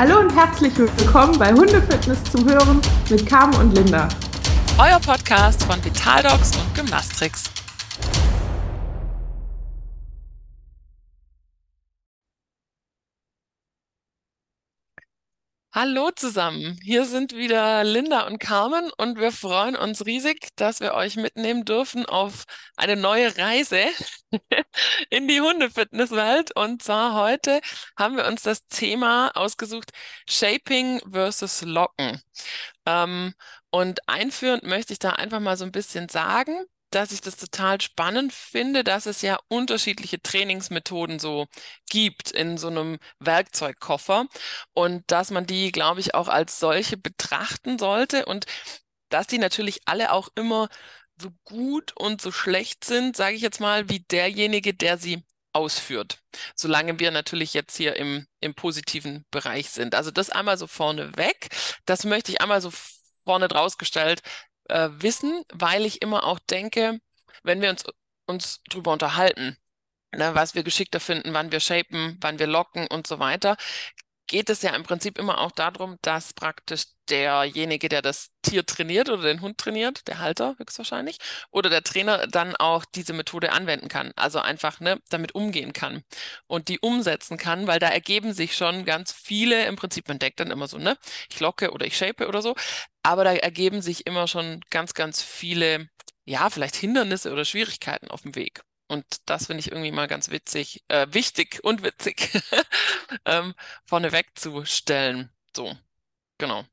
Hallo und herzlich willkommen bei Hundefitness zum Hören mit Carmen und Linda. Euer Podcast von Vitaldogs und Gymnastrix. Hallo zusammen, hier sind wieder Linda und Carmen und wir freuen uns riesig, dass wir euch mitnehmen dürfen auf eine neue Reise in die Hundefitnesswelt. Und zwar heute haben wir uns das Thema ausgesucht, Shaping versus Locken. Ähm, und einführend möchte ich da einfach mal so ein bisschen sagen, dass ich das total spannend finde, dass es ja unterschiedliche Trainingsmethoden so gibt in so einem Werkzeugkoffer und dass man die, glaube ich, auch als solche betrachten sollte und dass die natürlich alle auch immer so gut und so schlecht sind, sage ich jetzt mal, wie derjenige, der sie ausführt. Solange wir natürlich jetzt hier im, im positiven Bereich sind. Also das einmal so vorne weg. Das möchte ich einmal so vorne draus gestellt äh, wissen, weil ich immer auch denke, wenn wir uns, uns drüber unterhalten, ne, was wir geschickter finden, wann wir shapen, wann wir locken und so weiter, geht es ja im Prinzip immer auch darum, dass praktisch derjenige, der das Tier trainiert oder den Hund trainiert, der Halter höchstwahrscheinlich, oder der Trainer dann auch diese Methode anwenden kann. Also einfach ne, damit umgehen kann und die umsetzen kann, weil da ergeben sich schon ganz viele, im Prinzip, man denkt dann immer so, ne, ich locke oder ich shape oder so, aber da ergeben sich immer schon ganz, ganz viele, ja, vielleicht Hindernisse oder Schwierigkeiten auf dem Weg. Und das finde ich irgendwie mal ganz witzig, äh, wichtig und witzig, ähm, vorneweg zu stellen. So, genau.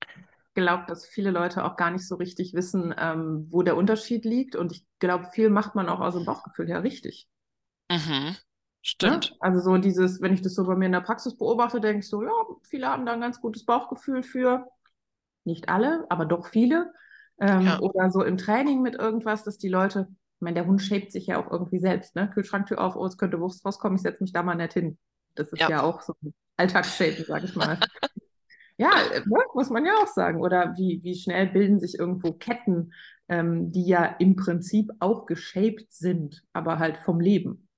Ich glaube, dass viele Leute auch gar nicht so richtig wissen, ähm, wo der Unterschied liegt. Und ich glaube, viel macht man auch aus dem Bauchgefühl her richtig. Mhm. Ne? Stimmt. Ja? Also so dieses, wenn ich das so bei mir in der Praxis beobachte, denke ich so, ja, viele haben da ein ganz gutes Bauchgefühl für. Nicht alle, aber doch viele. Ähm, Ja. Oder so im Training mit irgendwas, dass die Leute ich meine, der Hund shaped sich ja auch irgendwie selbst, ne? Kühlschranktür auf, oh, es könnte Wurst rauskommen, ich setze mich da mal nett hin. Das ist Ja. ja, auch so ein Alltagsshapen, sag ich mal. ja, äh, ne? muss man ja auch sagen. Oder wie, wie schnell bilden sich irgendwo Ketten, ähm, die ja im Prinzip auch geshaped sind, aber halt vom Leben.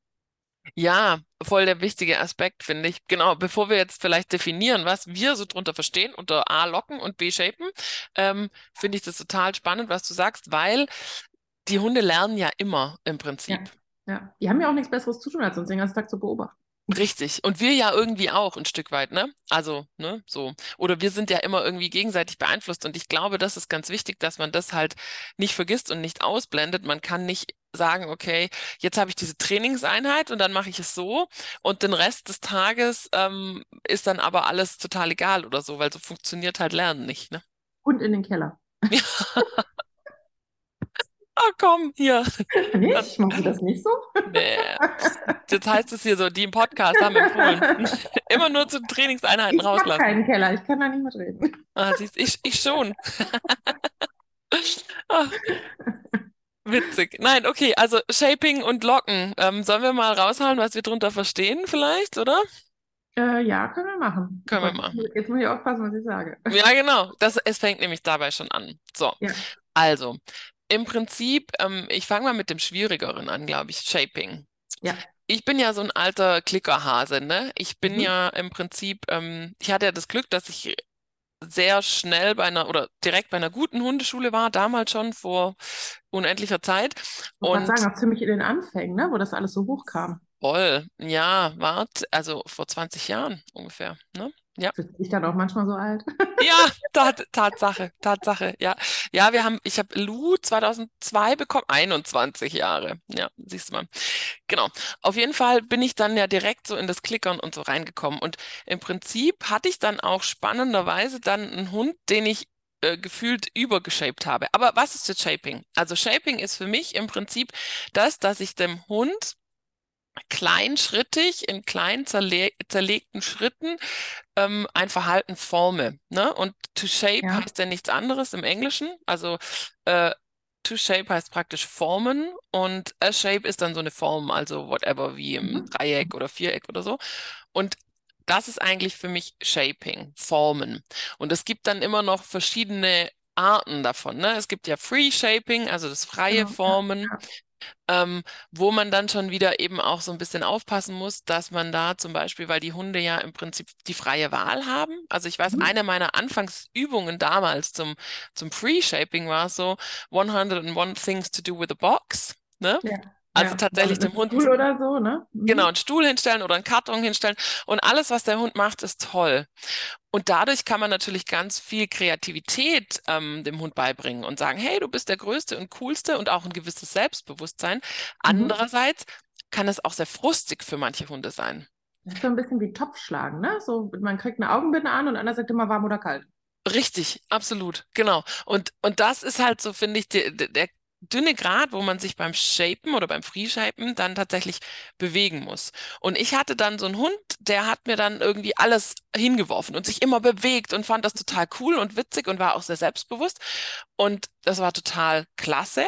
Ja, voll der wichtige Aspekt, finde ich. Genau, bevor wir jetzt vielleicht definieren, was wir so drunter verstehen, unter A locken und B shapen, ähm, finde ich das total spannend, was du sagst, weil die Hunde lernen ja immer im Prinzip. Ja, ja. Die haben ja auch nichts Besseres zu tun, als uns den ganzen Tag zu beobachten. Richtig. Und wir ja irgendwie auch ein Stück weit, ne? Also, ne, so. Oder wir sind ja immer irgendwie gegenseitig beeinflusst. Und ich glaube, das ist ganz wichtig, dass man das halt nicht vergisst und nicht ausblendet. Man kann nicht sagen, okay, jetzt habe ich diese Trainingseinheit und dann mache ich es so und den Rest des Tages ähm, ist dann aber alles total egal oder so, weil so funktioniert halt Lernen nicht, ne? Und in den Keller. Ah, komm, hier. Nicht? Machst du das nicht so? Nee. Jetzt heißt es hier so, die im Podcast haben empfohlen. Immer nur zu Trainingseinheiten Ich habe rauslassen. keinen Keller, ich kann da nicht mitreden. Ah, siehst, ich, ich schon. Ah, witzig. Nein, okay, also Shaping und Locken. Ähm, sollen wir mal raushauen, was wir drunter verstehen, vielleicht, oder? Äh, ja, können wir machen. Können wir machen. Jetzt muss ich aufpassen, was ich sage. Ja, genau. Das, es fängt nämlich dabei schon an. So, Ja. also, im Prinzip, ähm, ich fange mal mit dem Schwierigeren an, glaube ich, Shaping. Ja. Ich bin ja so ein alter Klickerhase, ne? Ich bin Mhm. ja im Prinzip, ähm, ich hatte ja das Glück, dass ich sehr schnell bei einer oder direkt bei einer guten Hundeschule war, damals schon vor unendlicher Zeit. Ich Und sagen, auch ziemlich in den Anfängen, ne? wo das alles so hochkam. voll, ja, wart, also vor 20 Jahren ungefähr, ne? Ja. Fühlt sich dann auch manchmal so alt. Ja, Tat, Tatsache, Tatsache, ja. Ja, wir haben, ich habe Lou 2002 bekommen, 21 Jahre. Ja, siehst du mal. Genau. Auf jeden Fall bin ich dann ja direkt so in das Klickern und so reingekommen. Und im Prinzip hatte ich dann auch spannenderweise dann einen Hund, den ich äh, gefühlt übergeshaped habe. Aber was ist jetzt Shaping? Also Shaping ist für mich im Prinzip das, dass ich dem Hund kleinschrittig in klein zerle zerlegten Schritten ähm, ein Verhalten forme. Ne? Und to shape Ja. heißt ja nichts anderes im Englischen. Also äh, to shape heißt praktisch formen und a shape ist dann so eine Form, also whatever, wie im Mhm. Dreieck oder Viereck oder so. Und das ist eigentlich für mich Shaping, Formen. Und es gibt dann immer noch verschiedene Arten davon. Ne? Es gibt ja Free Shaping, also das freie Genau, Formen. Ähm, wo man dann schon wieder eben auch so ein bisschen aufpassen muss, dass man da zum Beispiel, weil die Hunde ja im Prinzip die freie Wahl haben. Also ich weiß, Mhm. eine meiner Anfangsübungen damals zum, zum Free-Shaping war so 101 Things to do with a Box. Ne? Ja. Also ja. tatsächlich Mit dem Hund Stuhl oder so, ne? Mhm. Genau, einen Stuhl hinstellen oder einen Karton hinstellen. Und alles, was der Hund macht, ist toll. Und dadurch kann man natürlich ganz viel Kreativität ähm, dem Hund beibringen und sagen, hey, du bist der Größte und Coolste und auch ein gewisses Selbstbewusstsein. Mhm. Andererseits kann es auch sehr frustig für manche Hunde sein. Das ist so ein bisschen wie Topfschlagen, ne? So, man kriegt eine Augenbinde an und einer sagt immer warm oder kalt. Richtig, absolut, genau. Und, und das ist halt so, finde ich, der, der dünne Grat, wo man sich beim Shapen oder beim Freeshapen dann tatsächlich bewegen muss. Und ich hatte dann so einen Hund, der hat mir dann irgendwie alles hingeworfen und sich immer bewegt und fand das total cool und witzig und war auch sehr selbstbewusst. Und das war total klasse,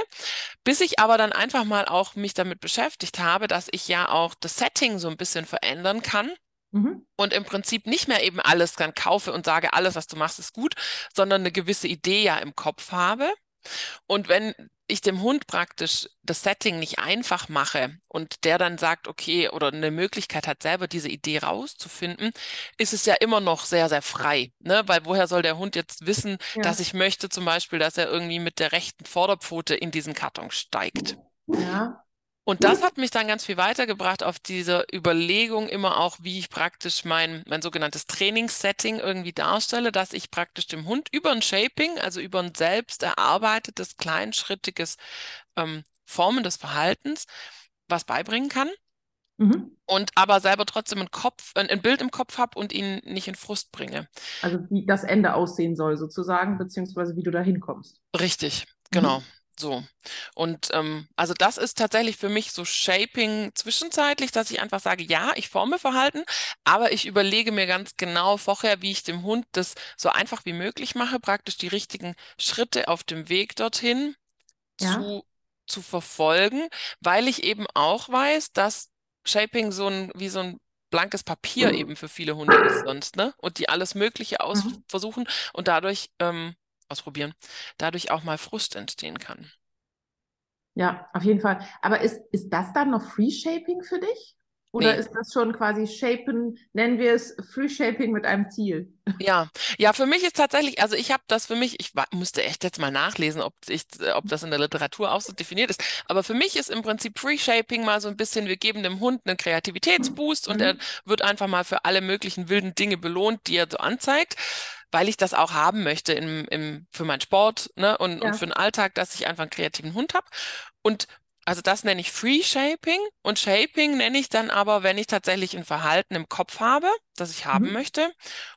bis ich aber dann einfach mal auch mich damit beschäftigt habe, dass ich ja auch das Setting so ein bisschen verändern kann Mhm. und im Prinzip nicht mehr eben alles dann kaufe und sage, alles, was du machst, ist gut, sondern eine gewisse Idee ja im Kopf habe. Und wenn ich dem Hund praktisch das Setting nicht einfach mache und der dann sagt, okay, oder eine Möglichkeit hat, selber diese Idee rauszufinden, ist es ja immer noch sehr, sehr frei. Ne? Weil woher soll der Hund jetzt wissen, Ja. dass ich möchte zum Beispiel, dass er irgendwie mit der rechten Vorderpfote in diesen Karton steigt? Ja. Und das hat mich dann ganz viel weitergebracht auf diese Überlegung immer auch, wie ich praktisch mein, mein sogenanntes Trainingssetting irgendwie darstelle, dass ich praktisch dem Hund über ein Shaping, also über ein selbst erarbeitetes, kleinschrittiges ähm, Formen des Verhaltens was beibringen kann Mhm. und aber selber trotzdem ein Kopf, ein, Bild im Kopf habe und ihn nicht in Frust bringe. Also wie das Ende aussehen soll sozusagen, beziehungsweise wie du da hinkommst. Richtig, Mhm. So. Und ähm, also das ist tatsächlich für mich so Shaping zwischenzeitlich, dass ich einfach sage, ja, ich forme Verhalten, aber ich überlege mir ganz genau vorher, wie ich dem Hund das so einfach wie möglich mache, praktisch die richtigen Schritte auf dem Weg dorthin Ja. zu, zu verfolgen, weil ich eben auch weiß, dass Shaping so ein, wie so ein blankes Papier eben für viele Hunde ist sonst, ne? Und die alles Mögliche aus Mhm. versuchen und dadurch ähm, ausprobieren, dadurch auch mal Frust entstehen kann. Ja, auf jeden Fall. Aber ist, ist das dann noch Free Shaping für dich? Oder Nee. ist das schon quasi Shapen, nennen wir es Free Shaping mit einem Ziel? Ja, ja, für mich ist tatsächlich, also ich habe das für mich, ich musste echt jetzt mal nachlesen, ob ich, ob das in der Literatur auch so definiert ist. Aber für mich ist im Prinzip Free Shaping mal so ein bisschen, wir geben dem Hund einen Kreativitätsboost und er Mhm. wird einfach mal für alle möglichen wilden Dinge belohnt, die er so anzeigt, weil ich das auch haben möchte im, im, für meinen Sport, ne, und, Ja. und für den Alltag, dass ich einfach einen kreativen Hund habe. Und also das nenne ich Free Shaping und Shaping nenne ich dann aber, wenn ich tatsächlich ein Verhalten im Kopf habe, das ich haben Mhm. möchte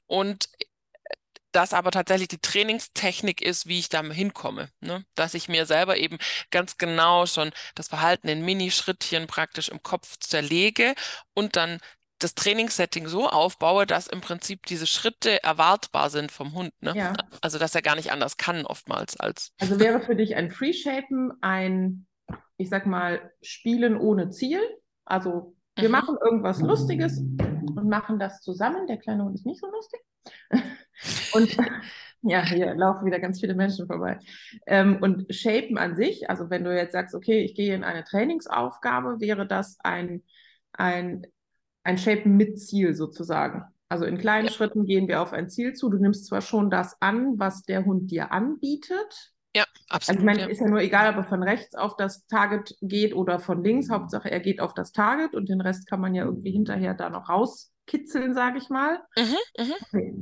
und das aber tatsächlich die Trainingstechnik ist, wie ich da hinkomme, ne? Dass ich mir selber eben ganz genau schon das Verhalten in Minischrittchen praktisch im Kopf zerlege und dann das Trainingssetting so aufbaue, dass im Prinzip diese Schritte erwartbar sind vom Hund, ne? Ja. Also dass er gar nicht anders kann oftmals als Also wäre für dich ein Free Shapen ein, ich sag mal, Spielen ohne Ziel. Also wir Mhm. machen irgendwas Lustiges und machen das zusammen. Der kleine Hund ist nicht so lustig. Und ja, hier laufen wieder ganz viele Menschen vorbei. Ähm, und Shapen an sich, also wenn du jetzt sagst, okay, ich gehe in eine Trainingsaufgabe, wäre das ein, ein, ein Shapen mit Ziel sozusagen. Also in kleinen Ja. Schritten gehen wir auf ein Ziel zu. Du nimmst zwar schon das an, was der Hund dir anbietet. Ja, Also ich absolut, meine, ja. ist ja nur egal, ob er von rechts auf das Target geht oder von links. Hauptsache, er geht auf das Target und den Rest kann man ja irgendwie hinterher da noch rauskitzeln, sage ich mal. Mhm, mhm. Okay,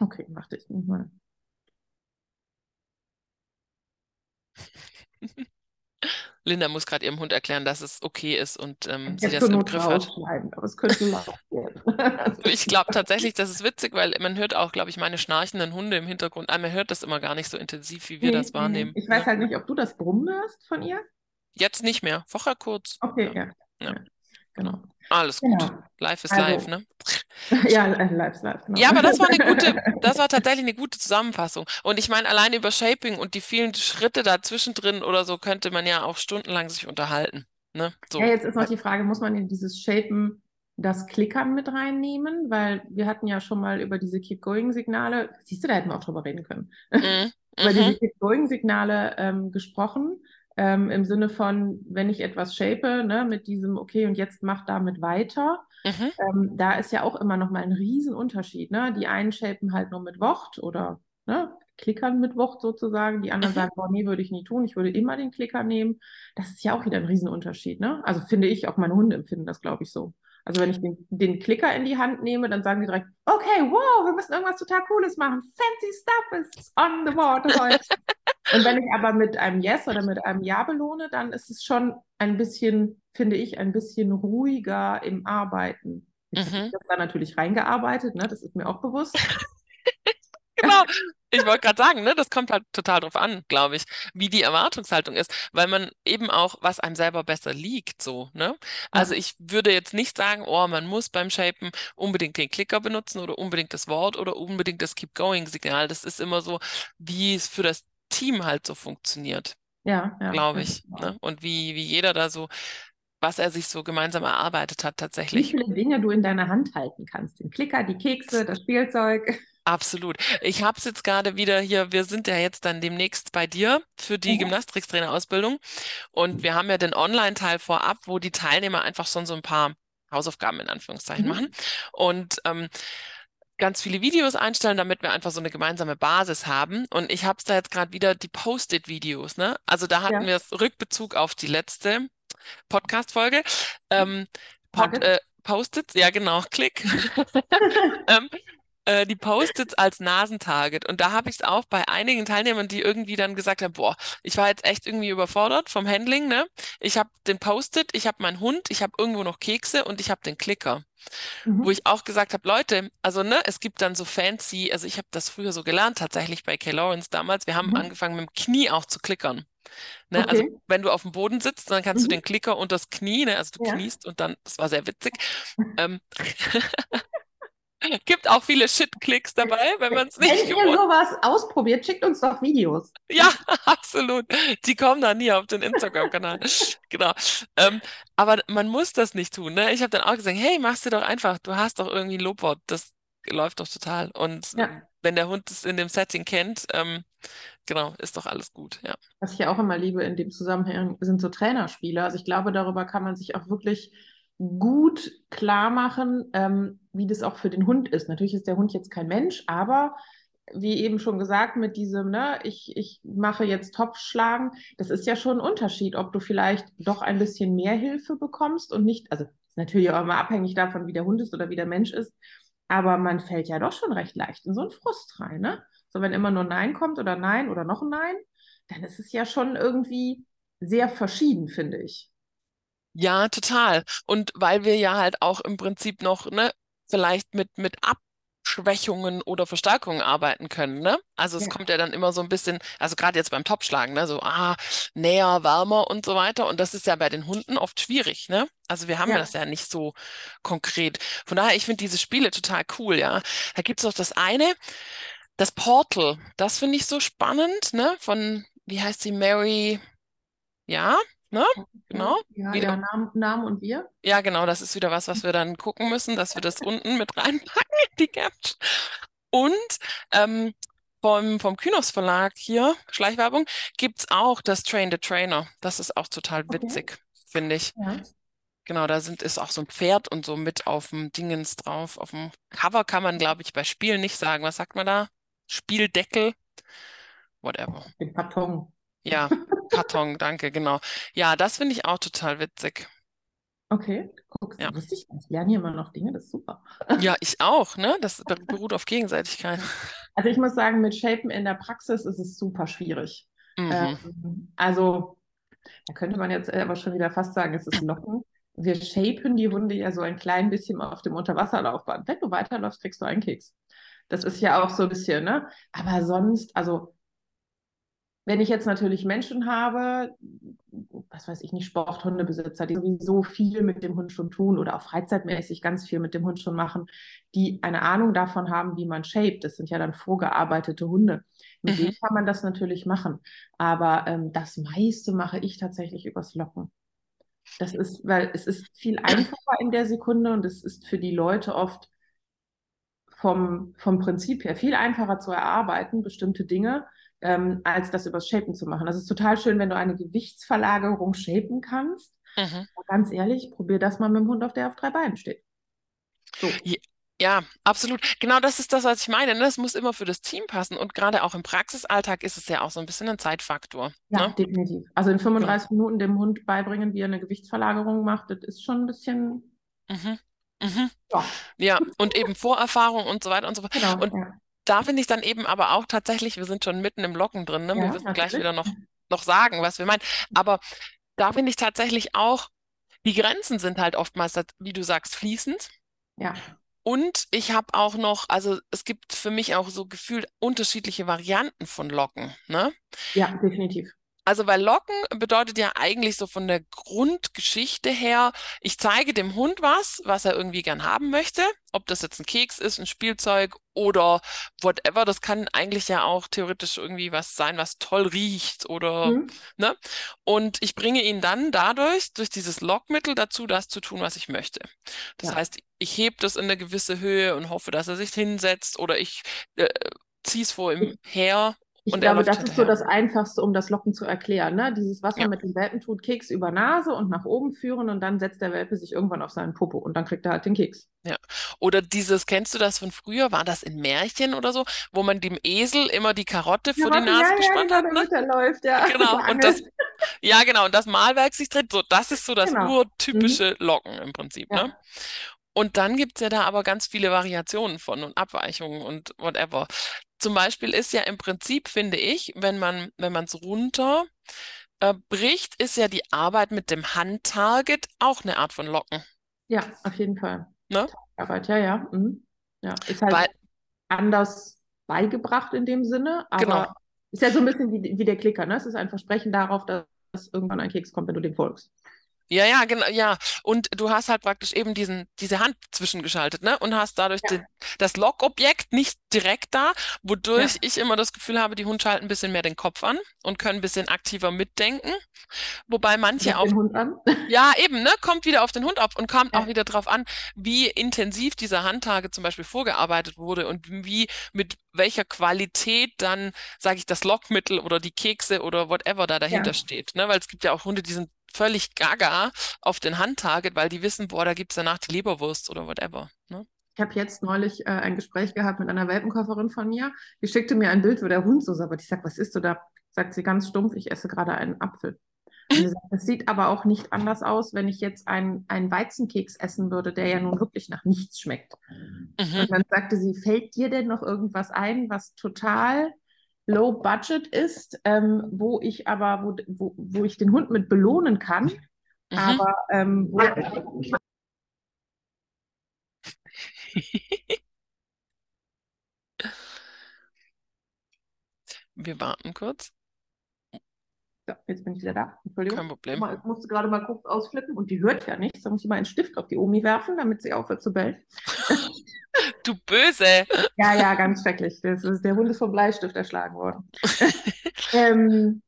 okay warte, ich nehme mal. Linda muss gerade ihrem Hund erklären, dass es okay ist und ähm, sie das im Griff hat. aber es könnte werden. Ich glaube tatsächlich, das ist witzig, weil man hört auch, glaube ich, meine schnarchenden Hunde im Hintergrund. Ah, man hört das immer gar nicht so intensiv, wie wir Nee, das wahrnehmen. Ich weiß ne? halt nicht, ob du das Brummen hörst von ihr. Jetzt nicht mehr. Vorher kurz. Okay, Ja. ja. Ja. Genau. Alles gut. Genau. Live ist Also- live, ne? Ja, äh, live, live. Genau. Ja, aber das war eine gute, das war tatsächlich eine gute Zusammenfassung. Und ich meine, allein über Shaping und die vielen Schritte dazwischen drin oder so könnte man ja auch stundenlang sich unterhalten. Ne? So. Ja, jetzt ist noch die Frage, muss man in dieses Shapen das Klickern mit reinnehmen? Weil wir hatten ja schon mal über diese Keep-Going-Signale, siehst du, da hätten wir auch drüber reden können, Mhm. über Mhm. diese Keep-Going-Signale ähm, gesprochen. Ähm, im Sinne von, wenn ich etwas shape, ne, mit diesem, okay, und jetzt mach damit weiter. Mhm. Ähm, da ist ja auch immer noch mal ein Riesenunterschied. Ne? Die einen shapen halt nur mit Wort oder ne, klickern mit Wort sozusagen. Die anderen Mhm. sagen, boah, nee, würde ich nie tun. Ich würde immer den Klicker nehmen. Das ist ja auch wieder ein Riesenunterschied. Ne? Also finde ich, auch meine Hunde empfinden das, glaube ich, so. Also wenn ich den, den Klicker in die Hand nehme, dann sagen die direkt, okay, wow, wir müssen irgendwas total Cooles machen. Fancy stuff is on the board heute. Und wenn ich aber mit einem Yes oder mit einem Ja belohne, dann ist es schon ein bisschen, finde ich, ein bisschen ruhiger im Arbeiten. Habe ich Mhm. das da natürlich reingearbeitet, ne? Das ist mir auch bewusst. Genau. Ich wollte gerade sagen, ne, das kommt halt total drauf an, glaube ich, wie die Erwartungshaltung ist, weil man eben auch, was einem selber besser liegt, so, ne? Also ich würde jetzt nicht sagen, oh, man muss beim Shapen unbedingt den Klicker benutzen oder unbedingt das Wort oder unbedingt das Keep-Going-Signal. Das ist immer so, wie es für das Team halt so funktioniert, ja, ja. glaube ich, ne? Und wie, wie jeder da so, was er sich so gemeinsam erarbeitet hat Wie tatsächlich. viele Dinge du in deiner Hand halten kannst. Den Klicker, die Kekse, das Spielzeug. Absolut. Ich habe es jetzt gerade wieder hier, wir sind ja jetzt dann demnächst bei dir für die Mhm. Gymnastiktrainerausbildung und wir haben ja den Online-Teil vorab, wo die Teilnehmer einfach schon so ein paar Hausaufgaben in Anführungszeichen Mhm. machen und ähm, ganz viele Videos einstellen, damit wir einfach so eine gemeinsame Basis haben. Und ich habe es da jetzt gerade wieder die Post-it-Videos, ne? Also da hatten Ja. wir es Rückbezug auf die letzte Podcast-Folge. Ähm, Pod, äh, Post-its, ja genau, Klick. ähm, äh, die Post-its als Nasentarget. Und da habe ich es auch bei einigen Teilnehmern, die irgendwie dann gesagt haben, boah, ich war jetzt echt irgendwie überfordert vom Handling, ne? Ich habe den Post-it, ich habe meinen Hund, ich habe irgendwo noch Kekse und ich habe den Klicker. Wo Mhm. ich auch gesagt habe, Leute, also ne, es gibt dann so fancy, also ich habe das früher so gelernt, tatsächlich bei Kay Lawrence damals. Wir haben Mhm. angefangen mit dem Knie auch zu klickern. Ne? Also Okay. wenn du auf dem Boden sitzt, dann kannst du Mhm. den Klicker und das Knie, ne? Also du Ja. kniest und dann, das war sehr witzig. Ähm, gibt auch viele Shit-Klicks dabei, wenn man es Wenn nicht ihr gewohnt sowas ausprobiert, schickt uns doch Videos. Ja, absolut. Die kommen dann nie auf den Instagram-Kanal. Genau. Ähm, aber man muss das nicht tun, ne? Ich habe dann auch gesagt, hey, mach's dir doch einfach. Du hast doch irgendwie ein Lobwort. Das läuft doch total. Und Ja. wenn der Hund es in dem Setting kennt, ähm, genau, ist doch alles gut. Ja. Was ich ja auch immer liebe in dem Zusammenhang, sind so Trainerspiele. Also ich glaube, darüber kann man sich auch wirklich gut klar machen, ähm, wie das auch für den Hund ist. Natürlich ist der Hund jetzt kein Mensch, aber wie eben schon gesagt, mit diesem, ne, ich, ich mache jetzt Topfschlagen, das ist ja schon ein Unterschied, ob du vielleicht doch ein bisschen mehr Hilfe bekommst und nicht, also ist natürlich auch immer abhängig davon, wie der Hund ist oder wie der Mensch ist, aber man fällt ja doch schon recht leicht in so einen Frust rein, ne? So, wenn immer nur Nein kommt oder Nein oder noch ein Nein, dann ist es ja schon irgendwie sehr verschieden, finde ich. Ja, total. Und weil wir ja halt auch im Prinzip noch, ne, vielleicht mit, mit Abschwächungen oder Verstärkungen arbeiten können, ne? Also es Ja. kommt ja dann immer so ein bisschen, also gerade jetzt beim Topschlagen, ne, so, ah, näher, wärmer und so weiter. Und das ist ja bei den Hunden oft schwierig, ne? Also wir haben Ja. das ja nicht so konkret. Von daher, ich finde diese Spiele total cool, ja. Da gibt es auch das eine, das Portal. Das finde ich so spannend, ne? Von, wie heißt sie, Mary, ja, ne? Genau. Ja, Wieder- ja, Namen, Namen und wir. Ja, genau, das ist wieder was, was wir dann gucken müssen, dass wir das unten mit reinpacken, die Caption. Und ähm, vom, vom Kynos Verlag hier, Schleichwerbung, gibt's auch das Train the Trainer. Das ist auch total Okay. witzig, finde ich. Ja. Genau, da sind, ist auch so ein Pferd und so mit auf dem Dingens drauf. Auf dem Cover kann man, glaube ich, bei Spielen nicht sagen. Was sagt man da? Spieldeckel? Whatever. Den Karton. Ja, Karton, danke, genau. Ja, das finde ich auch total witzig. Okay, guckst Ja. wusste ich. Ich lerne hier immer noch Dinge, das ist super. Ja, ich auch, ne? Das ber- beruht auf Gegenseitigkeit. Also ich muss sagen, mit Shapen in der Praxis ist es super schwierig. Mhm. Ähm, also, da könnte man jetzt aber schon wieder fast sagen, es ist Locken. Wir shapen die Hunde ja so ein klein bisschen auf dem Unterwasserlaufband. Wenn du weiterläufst, kriegst du einen Keks. Das ist ja auch so ein bisschen, ne? Aber sonst, also, wenn ich jetzt natürlich Menschen habe, was weiß ich nicht, Sporthundebesitzer, die sowieso viel mit dem Hund schon tun oder auch freizeitmäßig ganz viel mit dem Hund schon machen, die eine Ahnung davon haben, wie man shaped. Das sind ja dann vorgearbeitete Hunde. Mit Mhm. denen kann man das natürlich machen. Aber ähm, das meiste mache ich tatsächlich übers Locken. Das ist, weil es ist viel einfacher in der Sekunde und es ist für die Leute oft vom, vom Prinzip her viel einfacher zu erarbeiten, bestimmte Dinge, ähm, als das übers Shapen zu machen. Das ist total schön, wenn du eine Gewichtsverlagerung shapen kannst. Mhm. Ganz ehrlich, probier das mal mit dem Hund, auf der auf drei Beinen steht. So. Ja, ja, absolut. Genau das ist das, was ich meine. Ne? Es muss immer für das Team passen. Und gerade auch im Praxisalltag ist es ja auch so ein bisschen ein Zeitfaktor. Ja, Ne? definitiv. Also in 35 Minuten dem Hund beibringen, wie er eine Gewichtsverlagerung macht, das ist schon ein bisschen, Mhm. Mhm. ja, Ja, und eben Vorerfahrung und so weiter und so fort. genau. Und ja. Da finde ich dann eben aber auch tatsächlich, wir sind schon mitten im Locken drin, ne? Wir Ja, müssen gleich wieder noch, noch sagen, was wir meinen. Aber da finde ich tatsächlich auch, die Grenzen sind halt oftmals, wie du sagst, fließend. Ja, Und ich habe auch noch, also es gibt für mich auch so gefühlt unterschiedliche Varianten von Locken, ne? ja, definitiv. Also, weil Locken bedeutet ja eigentlich so von der Grundgeschichte her, ich zeige dem Hund was, was er irgendwie gern haben möchte. Ob das jetzt ein Keks ist, ein Spielzeug oder whatever. Das kann eigentlich ja auch theoretisch irgendwie was sein, was toll riecht oder, Mhm. ne? Und ich bringe ihn dann dadurch, durch dieses Lockmittel dazu, das zu tun, was ich möchte. Das Ja. heißt, ich hebe das in eine gewisse Höhe und hoffe, dass er sich hinsetzt oder ich äh, ziehe es vor ihm her Ich und glaube, das ist so das Einfachste, um das Locken zu erklären. Ne? Dieses, was Ja. man mit dem Welpen tut, Keks über Nase und nach oben führen und dann setzt der Welpe sich irgendwann auf seinen Popo und dann kriegt er halt den Keks. Oder dieses, kennst du das von früher? War das in Märchen oder so, wo man dem Esel immer die Karotte vor die Nase ja, ja, gespannt genau, hat, ne? damit er läuft, ja. Genau, Der und das, ja genau, und das Malwerk sich dreht, so, das ist so das Genau. urtypische Locken im Prinzip, Ja. ne? Und dann gibt's ja da aber ganz viele Variationen von und Abweichungen und whatever. Zum Beispiel ist ja im Prinzip, finde ich, wenn man, wenn man es runter äh, bricht, ist ja die Arbeit mit dem Handtarget auch eine Art von Locken, Ja, auf jeden Fall. ne? Arbeit, ja, ja. Mhm. Ja, ist halt Weil, anders beigebracht in dem Sinne, aber genau. ist ja so ein bisschen wie, wie der Klicker, ne? Es ist ein Versprechen darauf, dass irgendwann ein Keks kommt, wenn du dem folgst. Ja, ja, genau, ja. Und du hast halt praktisch eben diesen, diese Hand zwischengeschaltet, ne? Und hast dadurch Ja. den, das Lockobjekt nicht direkt da, wodurch Ja. ich immer das Gefühl habe, die Hunde schalten ein bisschen mehr den Kopf an und können ein bisschen aktiver mitdenken. Wobei manche auch, den Hund an. ja, eben, ne? Kommt wieder auf den Hund ab und kommt Ja. auch wieder drauf an, wie intensiv dieser Handtage zum Beispiel vorgearbeitet wurde und wie, mit welcher Qualität dann, sage ich, das Lockmittel oder die Kekse oder whatever da dahinter steht, ne? Weil es gibt ja auch Hunde, die sind völlig gaga auf den Handtarget, weil die wissen, boah, da gibt's danach die Leberwurst oder whatever. Ne? Ich habe jetzt neulich äh, ein Gespräch gehabt mit einer Welpenkäuferin von mir. Die schickte mir ein Bild, wo der Hund so sabbert. Ich sage, was isst du da? Sagt sie ganz stumpf, ich esse gerade einen Apfel. Sagt, das sieht aber auch nicht anders aus, wenn ich jetzt einen, einen Weizenkeks essen würde, der ja nun wirklich nach nichts schmeckt. Mhm. Und dann sagte sie, fällt dir denn noch irgendwas ein, was total low budget ist, ähm, wo ich aber, wo, wo, wo ich den Hund mit belohnen kann, Mhm. aber ähm, wo, Wir warten kurz. Ja, jetzt bin ich wieder da. Entschuldigung. Kein Problem. Ich musste gerade mal kurz ausflippen und die hört ja nichts. Da muss ich mal einen Stift auf die Omi werfen, damit sie aufhört zu bellen. Du Böse. Ja, ja, ganz schrecklich. Das ist, der Hund ist vom Bleistift erschlagen worden. ähm,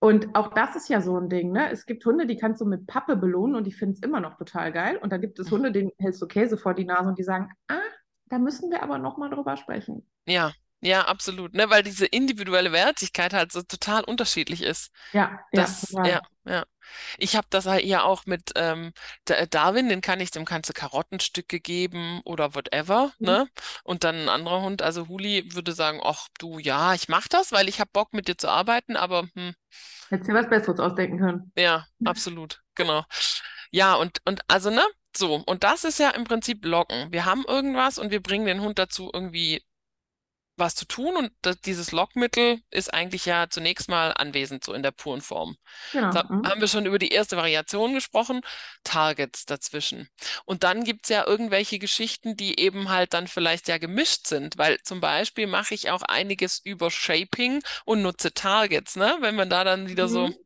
und auch das ist ja so ein Ding, ne? Es gibt Hunde, die kannst du mit Pappe belohnen und die finden es immer noch total geil. Und dann gibt es Hunde, denen hältst du Käse vor die Nase und die sagen, ah, da müssen wir aber noch mal drüber sprechen. Ja, ja, absolut. Ne, weil diese individuelle Wertigkeit halt so total unterschiedlich ist. Ja, Das, ja, total. ja, ja. Ich habe das halt ja auch mit ähm, äh, Darwin, den kann ich, dem kannst du Karottenstücke geben oder whatever, Mhm. ne? Und dann ein anderer Hund, also Huli, würde sagen, ach du, ja, ich mach das, weil ich habe Bock mit dir zu arbeiten, aber hm, Hättest dir was Besseres ausdenken können. ja, absolut, genau. Ja, und, und also, ne? So, und das ist ja im Prinzip Locken. Wir haben irgendwas und wir bringen den Hund dazu, irgendwie was zu tun und das, dieses Lockmittel ist eigentlich ja zunächst mal anwesend, so in der puren Form. Genau. Da Mhm. haben wir schon über die erste Variation gesprochen, Targets dazwischen. Und dann gibt's ja irgendwelche Geschichten, die eben halt dann vielleicht ja gemischt sind, weil zum Beispiel mache ich auch einiges über Shaping und nutze Targets, ne? Wenn man da dann wieder so, Mhm.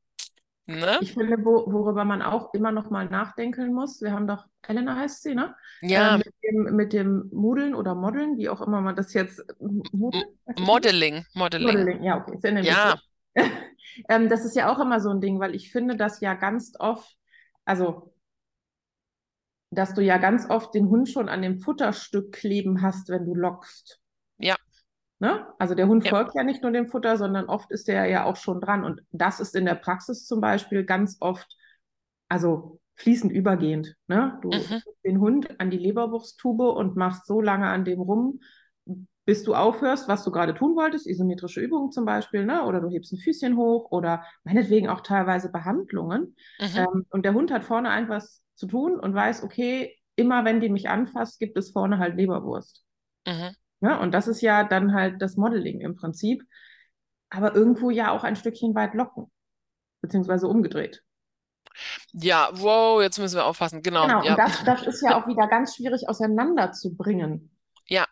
Ne? Ich finde, wo, worüber man auch immer noch mal nachdenken muss, wir haben doch, Elena heißt sie, ne? Ja, Äh, mit dem, mit dem Modeln oder Modeln, wie auch immer man das jetzt, Modeln? Modeling, Modeling. Modeling, ja, okay, ist ja ähm, das ist ja auch immer so ein Ding, weil ich finde, dass ja ganz oft, also, dass du ja ganz oft den Hund schon an dem Futterstück kleben hast, wenn du lockst. Ja. Ne? Also der Hund Ja. folgt ja nicht nur dem Futter, sondern oft ist der ja auch schon dran. Und das ist in der Praxis zum Beispiel ganz oft, also fließend übergehend. Ne? Du Mhm. den Hund an die Leberwursttube und machst so lange an dem rum, bis du aufhörst, was du gerade tun wolltest, isometrische Übungen zum Beispiel, ne? oder du hebst ein Füßchen hoch oder meinetwegen auch teilweise Behandlungen. Mhm. Ähm, und der Hund hat vorne einfach was zu tun und weiß, okay, immer wenn die mich anfasst, gibt es vorne halt Leberwurst. Mhm. Ja, und das ist ja dann halt das Modeling im Prinzip, aber irgendwo ja auch ein Stückchen weit locken, beziehungsweise umgedreht. Ja, wow, jetzt müssen wir aufpassen. Genau, Genau, ja. und das, das ist ja auch wieder ganz schwierig auseinanderzubringen. Ja,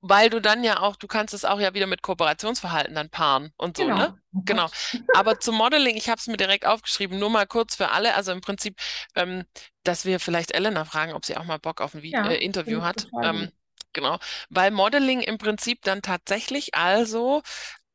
weil du dann ja auch, du kannst es auch ja wieder mit Kooperationsverhalten dann paaren und so, Genau. ne? Genau. Aber zum Modeling, ich habe es mir direkt aufgeschrieben, nur mal kurz für alle. Also im Prinzip, ähm, dass wir vielleicht Elena fragen, ob sie auch mal Bock auf ein Vi Ja, äh, Interview hat. Ähm. Genau. Weil Modeling im Prinzip dann tatsächlich also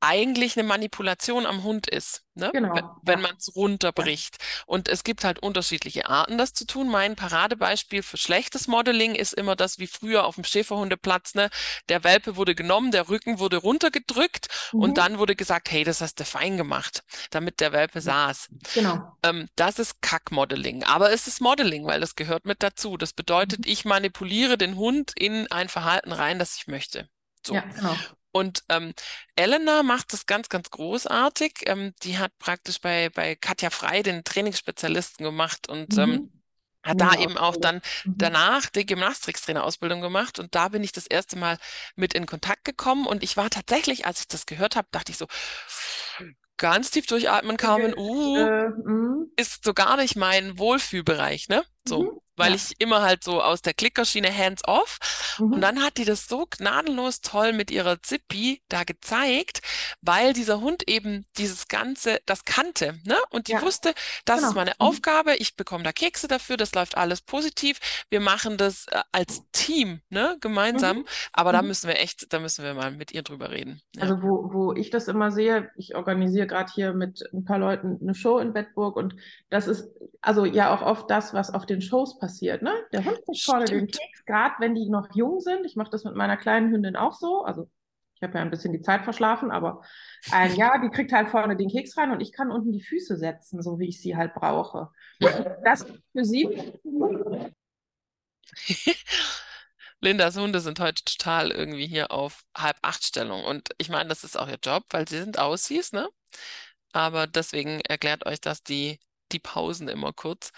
eigentlich eine Manipulation am Hund ist, ne? Wenn, Genau, wenn ja. man es runterbricht. Und es gibt halt unterschiedliche Arten, das zu tun. Mein Paradebeispiel für schlechtes Modeling ist immer das wie früher auf dem Schäferhundeplatz, ne? Der Welpe wurde genommen, der Rücken wurde runtergedrückt und Mhm. dann wurde gesagt, hey, das hast du fein gemacht, damit der Welpe saß. Genau. Ähm, das ist Kack-Modeling. Aber es ist Modeling, weil das gehört mit dazu. Das bedeutet, ich manipuliere den Hund in ein Verhalten rein, das ich möchte. So. Ja, genau. Und ähm, Elena macht das ganz, ganz großartig. Ähm, die hat praktisch bei, bei Katja Frei den Trainingsspezialisten gemacht und ähm, Mhm. hat da Mega eben auch dann. Mhm. danach die Gymnastiktrainerausbildung gemacht. Und da bin ich das erste Mal mit in Kontakt gekommen. Und ich war tatsächlich, als ich das gehört habe, dachte ich so, ganz tief durchatmen, Carmen. Uh, Äh, mhm. ist so gar nicht mein Wohlfühlbereich, ne? So, Mhm. weil Ja. ich immer halt so aus der Klickerschiene hands-off. Und Mhm. dann hat die das so gnadenlos toll mit ihrer Zippi da gezeigt, weil dieser Hund eben dieses Ganze, das kannte, ne? Und die Ja. wusste, das ist Genau. meine Mhm. Aufgabe, ich bekomme da Kekse dafür, das läuft alles positiv. Wir machen das äh, als Team, ne? Gemeinsam. Mhm. Aber da Mhm. müssen wir echt, da müssen wir mal mit ihr drüber reden. Ja. Also wo, wo ich das immer sehe, ich organisiere gerade hier mit ein paar Leuten eine Show in Bedburg und das ist also ja auch oft das, was auf den Shows passiert. Ne? Der Hund kriegt vorne den. Keks, gerade wenn die noch jung sind. Ich mache das mit meiner kleinen Hündin auch so. Also ich habe ja ein bisschen die Zeit verschlafen, aber ein Jahr, die kriegt halt vorne den Keks rein und ich kann unten die Füße setzen, so wie ich sie halt brauche. Das für sie Lindas Hunde sind heute total irgendwie hier auf halb acht Stellung. Und ich meine, das ist auch ihr Job, weil sie sind Aussies, ne? Aber deswegen erklärt euch das die, die Pausen immer kurz,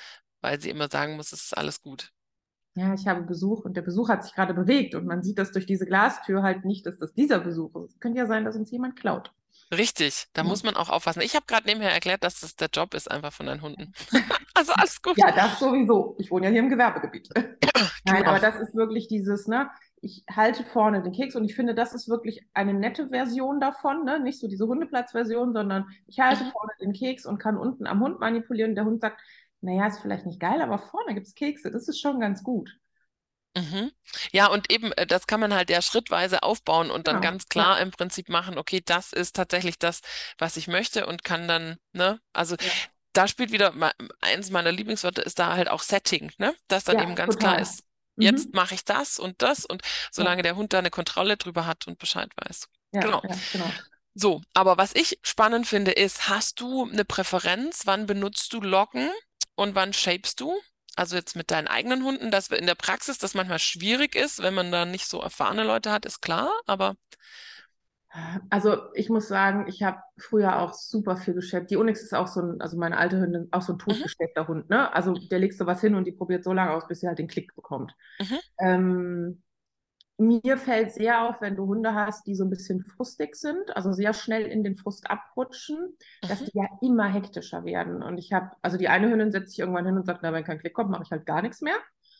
weil sie immer sagen muss, es ist alles gut. Ja, ich habe Besuch und der Besuch hat sich gerade bewegt und man sieht das durch diese Glastür halt nicht, dass das dieser Besuch ist. Es könnte ja sein, dass uns jemand klaut. Richtig, da Ja. muss man auch aufpassen. Ich habe gerade nebenher erklärt, dass das der Job ist einfach von deinen Hunden. Also alles gut. Ja, das sowieso. Ich wohne ja hier im Gewerbegebiet. Nein, Genau. aber das ist wirklich dieses, ne? Ich halte vorne den Keks und ich finde, das ist wirklich eine nette Version davon, ne? Nicht so diese Hundeplatzversion, sondern ich halte vorne den Keks und kann unten am Hund manipulieren. Der Hund sagt, naja, ist vielleicht nicht geil, aber vorne gibt es Kekse. Das ist schon ganz gut. Mhm. Ja, und eben, äh, das kann man halt ja schrittweise aufbauen und dann Genau, ganz klar im Prinzip machen, okay, das ist tatsächlich das, was ich möchte und kann dann, ne, also Ja. da spielt wieder, eins meiner Lieblingswörter ist da halt auch Setting, ne, dass dann Ja, eben ganz klar total. ist, jetzt Mhm. mache ich das und das und solange der Hund da eine Kontrolle drüber hat und Bescheid weiß. Ja, Genau. ja, genau. So, aber was ich spannend finde, ist, hast du eine Präferenz? Wann benutzt du Locken und wann shapest du? Also jetzt mit deinen eigenen Hunden, dass wir in der Praxis das manchmal schwierig ist, wenn man da nicht so erfahrene Leute hat, ist klar, aber Also ich muss sagen, ich habe früher auch super viel geschleppt. Die Onyx ist auch so ein, also meine alte Hündin, auch so ein totgeschleppter Hund, ne? Also der legst du was hin und die probiert so lange aus, bis sie halt den Klick bekommt. Mhm. Ähm, mir fällt sehr auf, wenn du Hunde hast, die so ein bisschen frustig sind, also sehr schnell in den Frust abrutschen, dass Mhm. die ja immer hektischer werden. Und ich habe, also die eine Hündin setzt sich irgendwann hin und sagt, na, wenn kein Klick kommt, mache ich halt gar nichts mehr.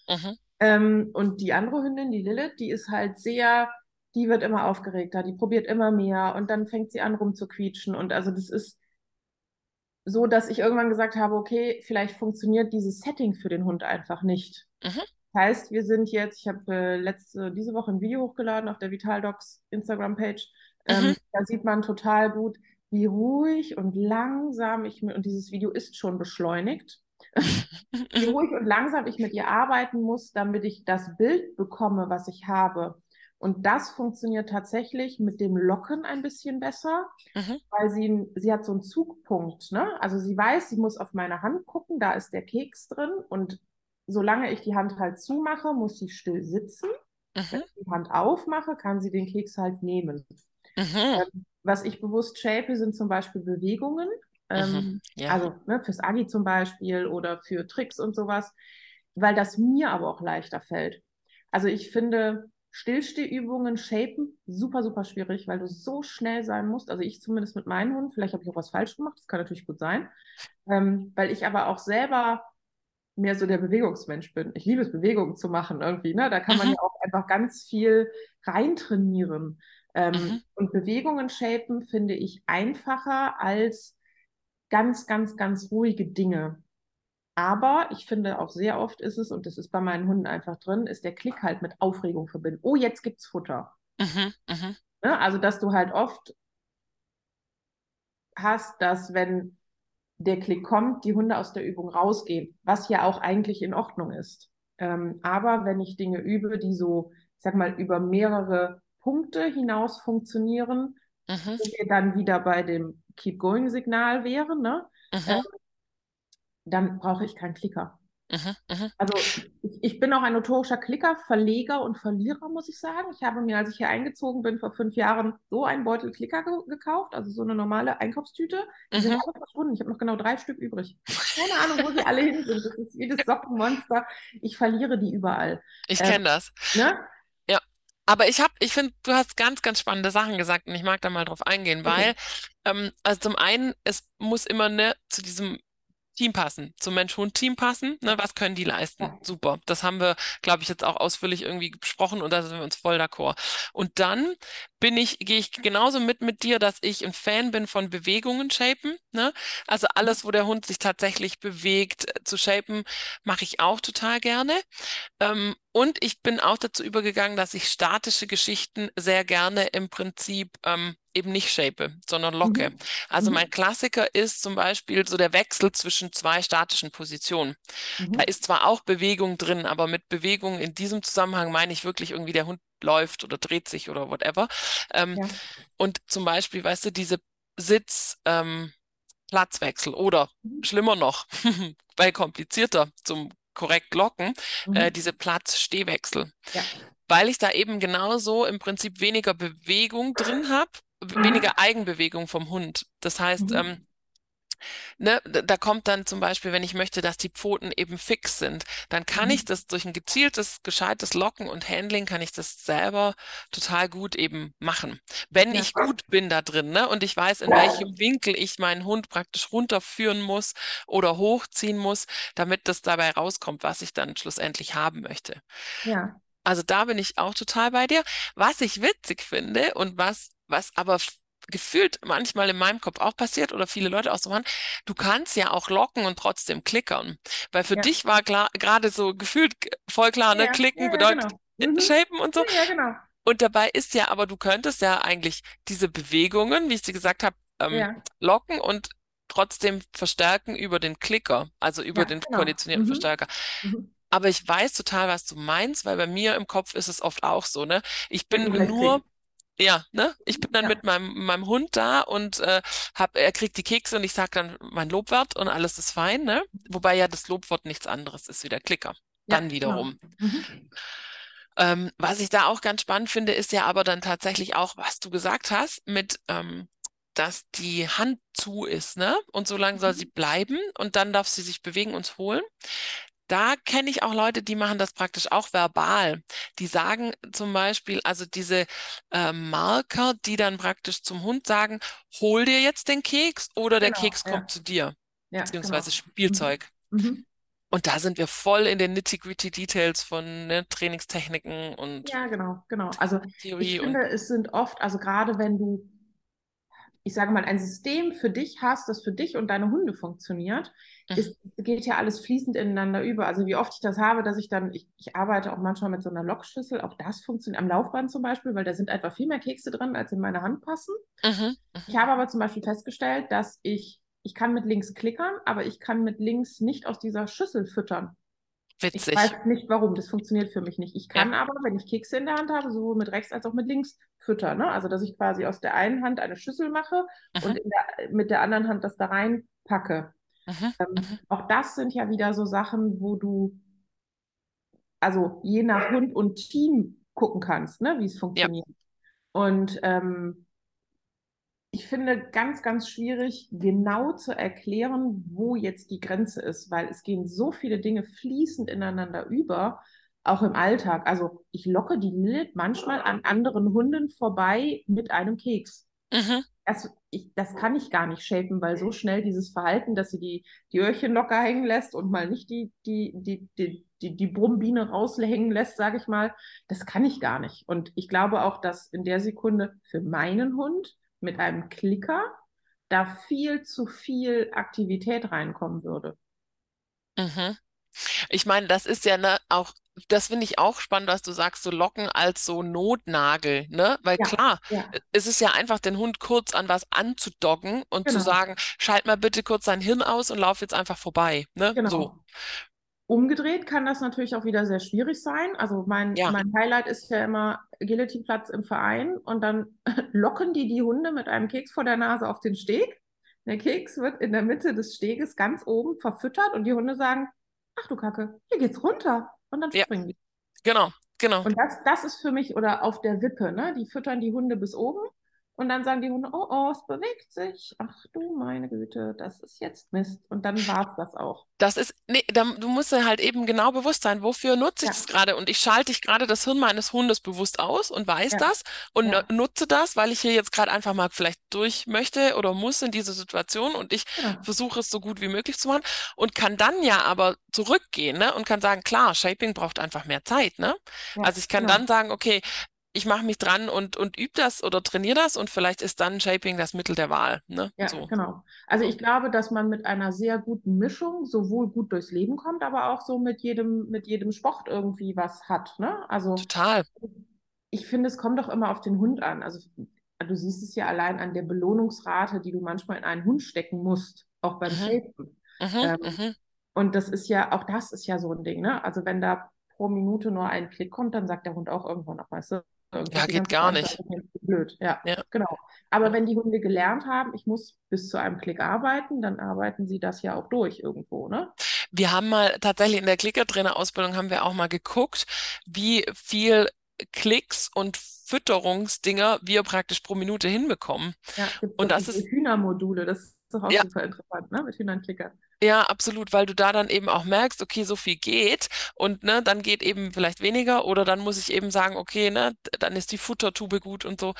Mhm. Ähm, und die andere Hündin, die Lilith, die ist halt sehr, die wird immer aufgeregter, die probiert immer mehr und dann fängt sie an rumzuquietschen. Und also das ist so, dass ich irgendwann gesagt habe, okay, vielleicht funktioniert dieses Setting für den Hund einfach nicht. Mhm. Das heißt, wir sind jetzt, ich habe äh, letzte, diese Woche ein Video hochgeladen auf der Vitaldocs Instagram-Page. Ähm, Mhm. Da sieht man total gut, wie ruhig und langsam ich mit, und dieses Video ist schon beschleunigt, wie ruhig und langsam ich mit ihr arbeiten muss, damit ich das Bild bekomme, was ich habe. Und das funktioniert tatsächlich mit dem Locken ein bisschen besser, Mhm. weil sie, sie hat so einen Zugpunkt. Ne? Also sie weiß, sie muss auf meine Hand gucken, da ist der Keks drin. Und solange ich die Hand halt zumache, muss sie still sitzen. Wenn Mhm. ich die Hand aufmache, kann sie den Keks halt nehmen. Mhm. Ähm, was ich bewusst shape, sind zum Beispiel Bewegungen. Ähm, Mhm. Ja. Also ne, fürs Agi zum Beispiel oder für Tricks und sowas, weil das mir aber auch leichter fällt. Also ich finde Stillstehübungen, Shapen, super, super schwierig, weil du so schnell sein musst. Also ich zumindest mit meinen Hunden, vielleicht habe ich auch was falsch gemacht, das kann natürlich gut sein. Ähm, weil ich aber auch selber mehr so der Bewegungsmensch bin. Ich liebe es, Bewegungen zu machen irgendwie. Ne? Da kann man Mhm. ja auch einfach ganz viel reintrainieren. Ähm, Mhm. Und Bewegungen shapen finde ich einfacher als ganz, ganz, ganz ruhige Dinge. Aber ich finde auch sehr oft ist es, und das ist bei meinen Hunden einfach drin, ist der Klick halt mit Aufregung verbinden. Oh, jetzt gibt's Futter. Mhm. Mhm. Ne? Also, dass du halt oft hast, dass wenn der Klick kommt, die Hunde aus der Übung rausgehen, was ja auch eigentlich in Ordnung ist. Ähm, aber wenn ich Dinge übe, die so, ich sag mal, über mehrere Punkte hinaus funktionieren, Mhm. wir dann wieder bei dem Keep-Going-Signal wären, ne? Mhm. Ähm, dann brauche ich keinen Klicker. Mhm. Mhm. Also ich, ich bin auch ein notorischer Klicker, Verleger und Verlierer, muss ich sagen. Ich habe mir, als ich hier eingezogen bin, vor fünf Jahren so einen Beutel Klicker ge gekauft, also so eine normale Einkaufstüte. Die sind Mhm. alle verschwunden. Ich habe noch genau drei Stück übrig. Keine Ahnung, wo sie alle hin sind. Das ist jedes Sockenmonster. Ich verliere die überall. Ich Ähm, kenne das. Ne? Ja. Aber ich habe, ich finde, du hast ganz, ganz spannende Sachen gesagt und ich mag da mal drauf eingehen, weil, ähm, also zum einen, es muss immer ne, zu diesem Team passen, zum Mensch-Hund-Team passen. Ne, was können die leisten? Ja. Super. Das haben wir, glaube ich, jetzt auch ausführlich irgendwie besprochen und da sind wir uns voll d'accord. Und dann bin ich, gehe ich genauso mit mit dir, dass ich ein Fan bin von Bewegungen shapen. Ne? Also alles, wo der Hund sich tatsächlich bewegt, äh, zu shapen, mache ich auch total gerne. Ähm, und ich bin auch dazu übergegangen, dass ich statische Geschichten sehr gerne im Prinzip ähm, eben nicht shape, sondern locke. Mhm. Also Mhm. mein Klassiker ist zum Beispiel so der Wechsel zwischen zwei statischen Positionen. Da Mhm. ist zwar auch Bewegung drin, aber mit Bewegung in diesem Zusammenhang meine ich wirklich irgendwie, der Hund läuft oder dreht sich oder whatever. Ähm, Ja. Und zum Beispiel, weißt du, diese Sitz, ähm, Platzwechsel oder Mhm. schlimmer noch, weil komplizierter zum korrekt locken, äh, Mhm. diese Platz-Stehwechsel. Ja. Weil ich da eben genauso im Prinzip weniger Bewegung drin habe, weniger Eigenbewegung vom Hund. Das heißt, Mhm. ähm, ne, da kommt dann zum Beispiel, wenn ich möchte, dass die Pfoten eben fix sind, dann kann Mhm. ich das durch ein gezieltes, gescheites Locken und Handling kann ich das selber total gut eben machen. Wenn Ja. ich gut bin da drin, ne, und ich weiß, in welchem Winkel ich meinen Hund praktisch runterführen muss oder hochziehen muss, damit das dabei rauskommt, was ich dann schlussendlich haben möchte. Ja. Also da bin ich auch total bei dir. Was ich witzig finde und was, was aber gefühlt manchmal in meinem Kopf auch passiert oder viele Leute auch so machen, du kannst ja auch locken und trotzdem klickern. Weil für Ja. dich war klar, gerade so gefühlt voll klar, ne, Ja, klicken ja, bedeutet genau. Mhm. shapen und so. Ja, genau. Und dabei ist ja, aber du könntest ja eigentlich diese Bewegungen, wie ich sie gesagt habe, ähm, locken und trotzdem verstärken über den Klicker, also über den genau. konditionierten Mhm. Verstärker. Mhm. Aber ich weiß total, was du meinst, weil bei mir im Kopf ist es oft auch so, ne? Ich bin gleich nur. Ja, ne? Ich bin dann Ja. mit meinem, meinem Hund da und äh, hab, er kriegt die Kekse und ich sage dann mein Lobwort und alles ist fein, ne? Wobei ja das Lobwort nichts anderes ist wie der Klicker. Ja, Dann genau. wiederum. Mhm. Ähm, was ich da auch ganz spannend finde, ist ja aber dann tatsächlich auch, was du gesagt hast, mit, ähm, dass die Hand zu ist, ne? Und so lange soll sie Mhm. bleiben und dann darf sie sich bewegen und holen. Da kenne ich auch Leute, die machen das praktisch auch verbal. Die sagen zum Beispiel, also diese äh, Marker, die dann praktisch zum Hund sagen, hol dir jetzt den Keks oder der Genau, Keks ja. kommt zu dir, Ja, beziehungsweise genau. Spielzeug. Mhm. Und da sind wir voll in den nitty-gritty Details von ne, Trainingstechniken und Ja, genau, genau. Also Theorie ich finde, es sind oft, also gerade wenn du, ich sage mal, ein System für dich hast, das für dich und deine Hunde funktioniert. Ist, geht ja alles fließend ineinander über. Also wie oft ich das habe, dass ich dann, ich, ich arbeite auch manchmal mit so einer Lockschüssel, auch das funktioniert am Laufband zum Beispiel, weil da sind einfach viel mehr Kekse drin, als in meine Hand passen. Mhm, Ich habe aber zum Beispiel festgestellt, dass ich, ich kann mit links klickern, aber ich kann mit links nicht aus dieser Schüssel füttern. Witzig. Ich weiß nicht warum, das funktioniert für mich nicht. Ich kann Ja. aber, wenn ich Kekse in der Hand habe, sowohl mit rechts als auch mit links füttern. Ne? Also, dass ich quasi aus der einen Hand eine Schüssel mache Mhm. und der, mit der anderen Hand das da rein packe. Mhm. Ähm, Mhm. auch das sind ja wieder so Sachen, wo du, also je nach Hund und Team gucken kannst, ne, wie es funktioniert. Und ähm, ich finde ganz, ganz schwierig, genau zu erklären, wo jetzt die Grenze ist, weil es gehen so viele Dinge fließend ineinander über, auch im Alltag. Also ich locke die Lilith manchmal an anderen Hunden vorbei mit einem Keks. Mhm. Das, ich, das kann ich gar nicht shapen, weil so schnell dieses Verhalten, dass sie die, die Öhrchen locker hängen lässt und mal nicht die, die, die, die, die, die Brummbiene raushängen lässt, sage ich mal, das kann ich gar nicht. Und ich glaube auch, dass in der Sekunde für meinen Hund mit einem Klicker da viel zu viel Aktivität reinkommen würde. Mhm. Ich meine, das ist ja ne, auch, das finde ich auch spannend, was du sagst, so Locken als so Notnagel, ne? Weil Ja, klar, ja, es ist ja einfach, den Hund kurz an was anzudocken und zu genau, sagen, schalt mal bitte kurz dein Hirn aus und lauf jetzt einfach vorbei, ne? So, genau. Umgedreht kann das natürlich auch wieder sehr schwierig sein. Also mein, ja, mein Highlight ist ja immer Agility-Platz im Verein und dann locken die die Hunde mit einem Keks vor der Nase auf den Steg. Der Keks wird in der Mitte des Steges ganz oben verfüttert und die Hunde sagen, ach du Kacke, hier geht's runter. Und dann ja, springen die. genau, genau. Und das, das ist für mich, oder auf der Wippe, ne? Die füttern die Hunde bis oben und dann sagen die Hunde, oh, oh, es bewegt sich. Ach du meine Güte, das ist jetzt Mist. Und dann war es das auch. Das ist, nee, da, du musst dir halt eben genau bewusst sein, wofür nutze ich Ja, das gerade? Und ich schalte ich gerade das Hirn meines Hundes bewusst aus und weiß ja, das und ja, nu- nutze das, weil ich hier jetzt gerade einfach mal vielleicht durch möchte oder muss in diese Situation und ich genau. versuche es so gut wie möglich zu machen und kann dann ja aber zurückgehen, ne? Und kann sagen, klar, Shaping braucht einfach mehr Zeit, ne? Also ich kann genau. dann sagen, okay, ich mache mich dran und, und übe das oder trainiere das und vielleicht ist dann Shaping das Mittel der Wahl, ne? Ja, So. genau. Also ich glaube, dass man mit einer sehr guten Mischung sowohl gut durchs Leben kommt, aber auch so mit jedem, mit jedem Sport irgendwie was hat. Ne? Also Total. ich finde, es kommt doch immer auf den Hund an. Also du siehst es ja allein an der Belohnungsrate, die du manchmal in einen Hund stecken musst, auch beim Mhm. Shapen. Mhm. Ähm, Mhm. und das ist ja, auch das ist ja so ein Ding, ne? Also wenn da pro Minute nur ein Klick kommt, dann sagt der Hund auch irgendwann noch, weißt du, Ja, geht gar nicht. blöd. Ja, Ja. genau. Aber Ja. wenn die Hunde gelernt haben, ich muss bis zu einem Klick arbeiten, dann arbeiten sie das ja auch durch irgendwo, ne? Wir haben mal tatsächlich in der Klickertrainer-Ausbildung haben wir auch mal geguckt, wie viel Klicks und Fütterungsdinger wir praktisch pro Minute hinbekommen. Ja, Und das ist, Hühnermodule, das ist doch auch ja, super interessant, ne? Mit Hühnernklickern. ja, absolut, weil du da dann eben auch merkst, okay, so viel geht und ne, dann geht eben vielleicht weniger oder dann muss ich eben sagen, okay, ne, dann ist die Futtertube gut und so.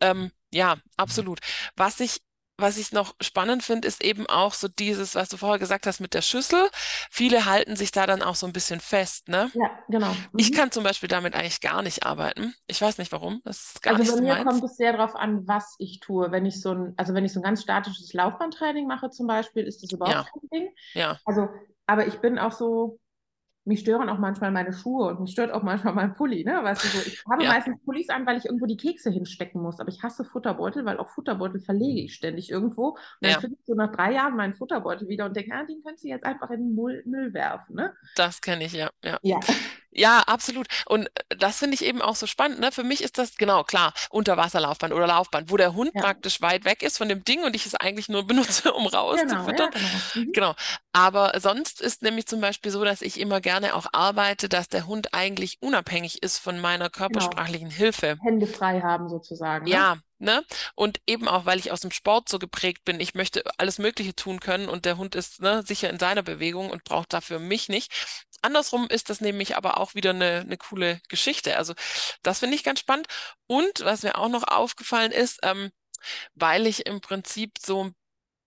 Ähm, ja, absolut. Was ich Was ich noch spannend finde, ist eben auch so dieses, was du vorher gesagt hast mit der Schüssel. Viele halten sich da dann auch so ein bisschen fest, ne? Ja, genau. Ich Mhm. kann zum Beispiel damit eigentlich gar nicht arbeiten. Ich weiß nicht warum. Das ist gar Also nicht bei so mir meins. kommt es sehr darauf an, was ich tue. Wenn ich so ein, also wenn ich so ein ganz statisches Laufbahntraining mache zum Beispiel, ist das überhaupt Ja, kein Ding. ja, Also, aber ich bin auch so, mich stören auch manchmal meine Schuhe und mich stört auch manchmal mein Pulli, ne? Weißt du so, ich habe ja, meistens Pullis an, weil ich irgendwo die Kekse hinstecken muss. Aber ich hasse Futterbeutel, weil auch Futterbeutel verlege ich ständig irgendwo. Und dann ja. finde ich so nach drei Jahren meinen Futterbeutel wieder und denke, ah, den könntest du jetzt einfach in den Müll, Müll werfen, ne? Das kenne ich, ja, ja. Ja, Ja, absolut. Und äh, das finde ich eben auch so spannend. Ne? Für mich ist das genau klar, Unterwasserlaufbahn oder Laufbahn, wo der Hund ja, praktisch weit weg ist von dem Ding und ich es eigentlich nur benutze, um genau, rauszufüttern. ja, genau. Mhm. Genau. Aber sonst ist nämlich zum Beispiel so, dass ich immer gerne auch arbeite, dass der Hund eigentlich unabhängig ist von meiner Genau. körpersprachlichen Hilfe. Hände frei haben sozusagen, ne? Ja, ne? Und eben auch, weil ich aus dem Sport so geprägt bin, ich möchte alles Mögliche tun können und der Hund ist, ne, sicher in seiner Bewegung und braucht dafür mich nicht. Andersrum ist das nämlich aber auch wieder eine, eine coole Geschichte. Also das finde ich ganz spannend. Und was mir auch noch aufgefallen ist, ähm, weil ich im Prinzip so ein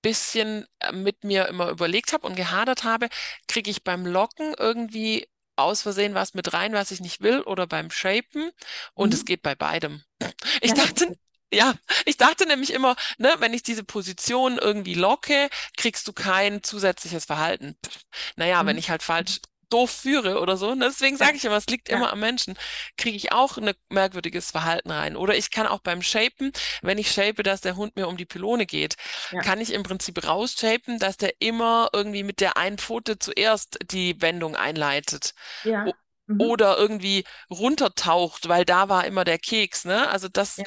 bisschen äh, mit mir immer überlegt habe und gehadert habe, kriege ich beim Locken irgendwie aus Versehen was mit rein, was ich nicht will, oder beim Shapen. Und es Mhm. geht bei beidem. Ich dachte, ja, ich dachte nämlich immer, ne, wenn ich diese Position irgendwie locke, kriegst du kein zusätzliches Verhalten. Pff, Naja, wenn mhm. ich halt falsch doof führe oder so. Und deswegen Ja, sage ich immer, es liegt ja, immer am Menschen. Kriege ich auch ein merkwürdiges Verhalten rein. Oder ich kann auch beim Shapen, wenn ich shape, dass der Hund mir um die Pylone geht, ja, kann ich im Prinzip rausshapen, dass der immer irgendwie mit der einen Pfote zuerst die Wendung einleitet. Ja. Mhm. oder irgendwie runtertaucht, weil da war immer der Keks, ne? Also das, Ja.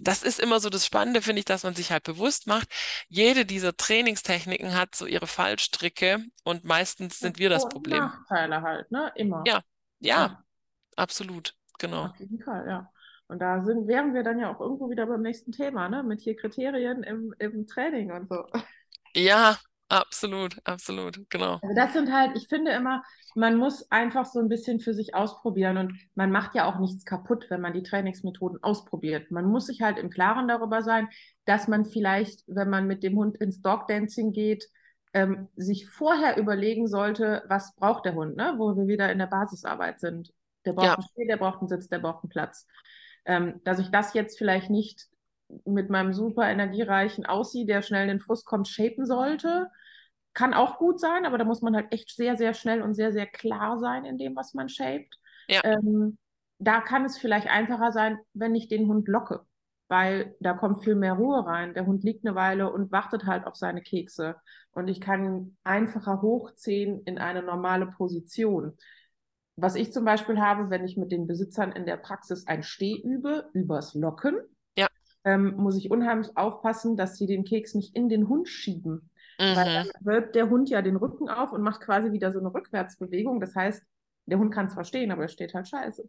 Das ist immer so das Spannende, finde ich, dass man sich halt bewusst macht, jede dieser Trainingstechniken hat so ihre Fallstricke und meistens sind wir das und Problem. Nachteile halt, ne? Immer. Ja, ja, Ja, absolut, genau. auf jeden Fall, ja. Und da sind, wären wir dann ja auch irgendwo wieder beim nächsten Thema, ne? Mit hier Kriterien im, im Training und so. Ja, absolut, absolut, genau. Also das sind halt, ich finde immer, man muss einfach so ein bisschen für sich ausprobieren und man macht ja auch nichts kaputt, wenn man die Trainingsmethoden ausprobiert. Man muss sich halt im Klaren darüber sein, dass man vielleicht, wenn man mit dem Hund ins Dogdancing geht, ähm, sich vorher überlegen sollte, was braucht der Hund, ne? Wo wir wieder in der Basisarbeit sind. Der braucht Ja, einen Steh, der braucht einen Sitz, der braucht einen Platz. Ähm, dass ich das jetzt vielleicht nicht mit meinem super energiereichen Aussie, der schnell in den Frust kommt, shapen sollte, kann auch gut sein, aber da muss man halt echt sehr, sehr schnell und sehr, sehr klar sein in dem, was man shaped. ja, Ähm, da kann es vielleicht einfacher sein, wenn ich den Hund locke, weil da kommt viel mehr Ruhe rein. Der Hund liegt eine Weile und wartet halt auf seine Kekse. Und ich kann ihn einfacher hochziehen in eine normale Position. Was ich zum Beispiel habe, wenn ich mit den Besitzern in der Praxis ein Steh übe, übers Locken, ähm, muss ich unheimlich aufpassen, dass sie den Keks nicht in den Hund schieben. Weil mhm, dann wölbt der Hund ja den Rücken auf und macht quasi wieder so eine Rückwärtsbewegung. Das heißt, der Hund kann zwar stehen, aber er steht halt scheiße.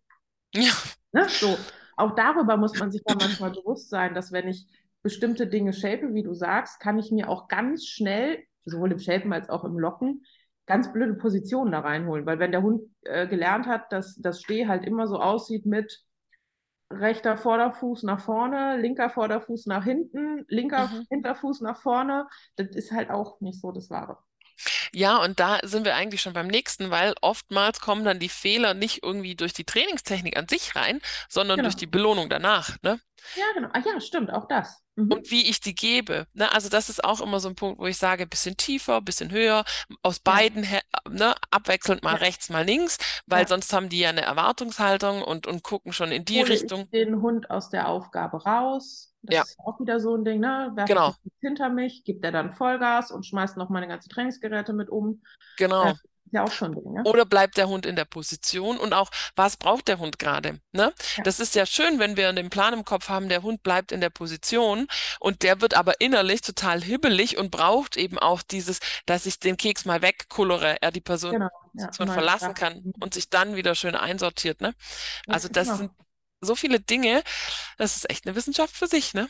ja, Ne? So, auch darüber muss man sich ja manchmal bewusst sein, dass wenn ich bestimmte Dinge shape, wie du sagst, kann ich mir auch ganz schnell, sowohl im Shapen als auch im Locken, ganz blöde Positionen da reinholen. Weil wenn der Hund äh, gelernt hat, dass das Steh halt immer so aussieht mit rechter Vorderfuß nach vorne, linker Vorderfuß nach hinten, linker mhm. Hinterfuß nach vorne, das ist halt auch nicht so das Wahre. Ja, und da sind wir eigentlich schon beim nächsten, weil oftmals kommen dann die Fehler nicht irgendwie durch die Trainingstechnik an sich rein, sondern durch Genau. die Belohnung danach, ne? Ja, genau. Ah ja, stimmt, auch das. Mhm. Und wie ich die gebe, ne? Also das ist auch immer so ein Punkt, wo ich sage, bisschen tiefer, bisschen höher, aus Ja, beiden, Hä- ne? Abwechselnd mal ja, rechts, mal links, weil ja. sonst haben die ja eine Erwartungshaltung und, und gucken schon in die Hole ich Richtung. den Hund aus der Aufgabe raus? Das Ja, ist auch wieder so ein Ding, ne? Werfe ich genau, hinter mich, gibt er dann Vollgas und schmeißt noch meine ganzen Trainingsgeräte mit um. Äh, genau. ist ja auch schon Ding, ne? Oder bleibt der Hund in der Position und auch, was braucht der Hund gerade? Ne? Ja, Das ist ja schön, wenn wir den Plan im Kopf haben, der Hund bleibt in der Position und der wird aber innerlich total hibbelig und braucht eben auch dieses, dass ich den Keks mal wegkullere, er die Person genau. Ja, verlassen kann Mhm. und sich dann wieder schön einsortiert. Ne? Also das genau. sind so viele Dinge, das ist echt eine Wissenschaft für sich, ne?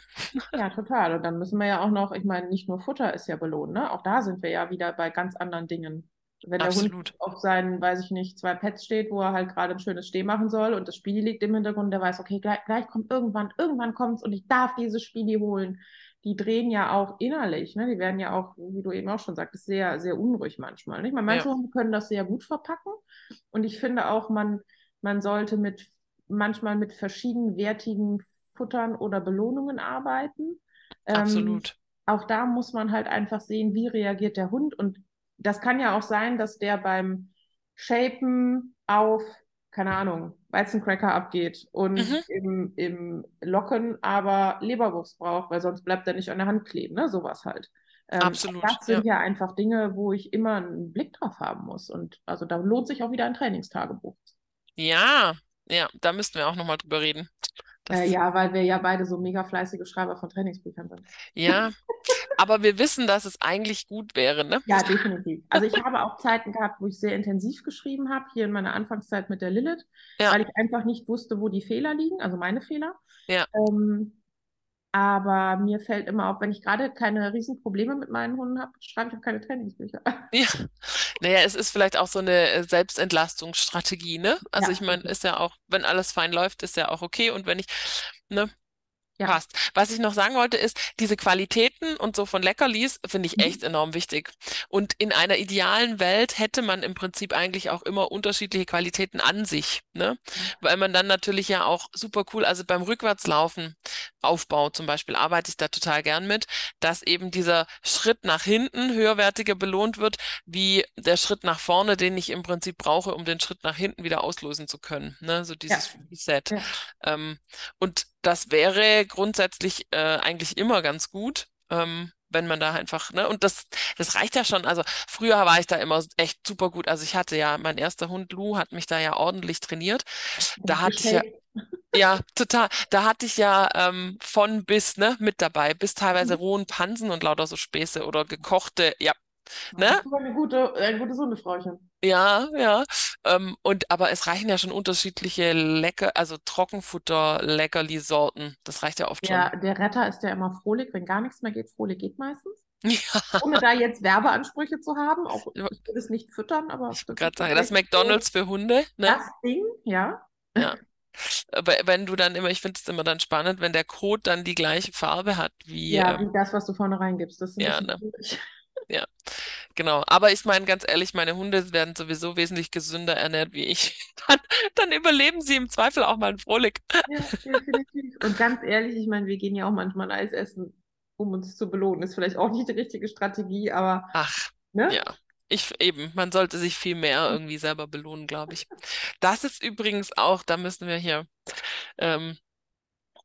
Ja, total. Und dann müssen wir ja auch noch, ich meine, nicht nur Futter ist ja belohnt, ne? Auch da sind wir ja wieder bei ganz anderen Dingen. Wenn der Hund Absolut. auf seinen, weiß ich nicht, zwei Pads steht, wo er halt gerade ein schönes Steh machen soll und das Spieli liegt im Hintergrund, der weiß, okay, gleich, gleich kommt irgendwann, irgendwann kommt's und ich darf dieses Spieli holen. Die drehen ja auch innerlich, ne? Die werden ja auch, wie du eben auch schon sagtest, sehr, sehr unruhig manchmal. Nicht? Manche Ja, Hunde können das sehr gut verpacken. Und ich finde auch, man, man sollte mit manchmal mit verschieden wertigen Futtern oder Belohnungen arbeiten. Ähm, absolut. auch da muss man halt einfach sehen, wie reagiert der Hund. Und das kann ja auch sein, dass der beim Shapen auf, keine Ahnung, Weizencracker abgeht und Mhm, im, im Locken aber Leberwurst braucht, weil sonst bleibt er nicht an der Hand kleben, ne? Sowas halt. Ähm, absolut. das Ja. sind ja einfach Dinge, wo ich immer einen Blick drauf haben muss. Und also da lohnt sich auch wieder ein Trainingstagebuch. Ja, ja, da müssten wir auch nochmal drüber reden. Äh, ja, weil wir ja beide so mega fleißige Schreiber von Trainingsbüchern sind. ja, aber wir wissen, dass es eigentlich gut wäre, ne? Ja, definitiv. Also ich habe auch Zeiten gehabt, wo ich sehr intensiv geschrieben habe, hier in meiner Anfangszeit mit der Lilith, Ja, weil ich einfach nicht wusste, wo die Fehler liegen, also meine Fehler. ja, Ähm, aber mir fällt immer auf, wenn ich gerade keine Riesenprobleme mit meinen Hunden habe, schreibe ich auch keine Trainingsbücher. ja. Naja, es ist vielleicht auch so eine äh, Selbstentlastungsstrategie, ne? Also Ja, ich meine, ist ja auch, wenn alles fein läuft, ist ja auch okay. Und wenn ich, ne, ja. passt. Was ich noch sagen wollte, ist, diese Qualitäten und so von Leckerlis finde ich echt Mhm. enorm wichtig. Und in einer idealen Welt hätte man im Prinzip eigentlich auch immer unterschiedliche Qualitäten an sich, ne? Weil man dann natürlich ja auch super cool, also beim Rückwärtslaufen, Aufbau zum Beispiel arbeite ich da total gern mit, dass eben dieser Schritt nach hinten höherwertiger belohnt wird, wie der Schritt nach vorne, den ich im Prinzip brauche, um den Schritt nach hinten wieder auslösen zu können. Ne? So dieses Ja. Reset. Ja. Ähm, und das wäre grundsätzlich äh, eigentlich immer ganz gut. Ähm, wenn man da einfach, ne, und das, das reicht ja schon. Also früher war ich da immer echt super gut. Also ich hatte ja, mein erster Hund Lou hat mich da ja ordentlich trainiert. Da hatte ich ja. Ja, total. Da hatte ich ja ähm, von bis, ne, mit dabei, bis teilweise Mhm. rohen Pansen und lauter so Späße oder gekochte, ja, ne? eine gute, ein gutes Hundefrauchen. Ja, ja. Ähm, und aber es reichen ja schon unterschiedliche Lecker, also Trockenfutter, Leckerli-Sorten. Das reicht ja oft schon. Ja, der Retter ist ja immer frohlich, wenn gar nichts mehr geht. Frohlich geht meistens. Ja, Ohne da jetzt Werbeansprüche zu haben. Auch ich würde es nicht füttern, aber ich das wollte gerade ist sagen, das McDonald's für Hunde, ne? das Ding, ja. Ja. Aber wenn du dann immer, ich finde es immer dann spannend, wenn der Kot dann die gleiche Farbe hat wie, Ja, ähm, wie das, was du vorne reingibst. Das ist ja, ne? schwierig. Genau. Aber ich meine ganz ehrlich, meine Hunde werden sowieso wesentlich gesünder ernährt wie ich. Dann, dann überleben sie im Zweifel auch mal einen Frohlich. Ja, definitiv. Und ganz ehrlich, ich meine, wir gehen ja auch manchmal Eis essen, um uns zu belohnen. Ist vielleicht auch nicht die richtige Strategie, aber Ach, ne? ja. Ich eben, man sollte sich viel mehr irgendwie selber belohnen, glaube ich. Das ist übrigens auch, da müssen wir hier, ähm,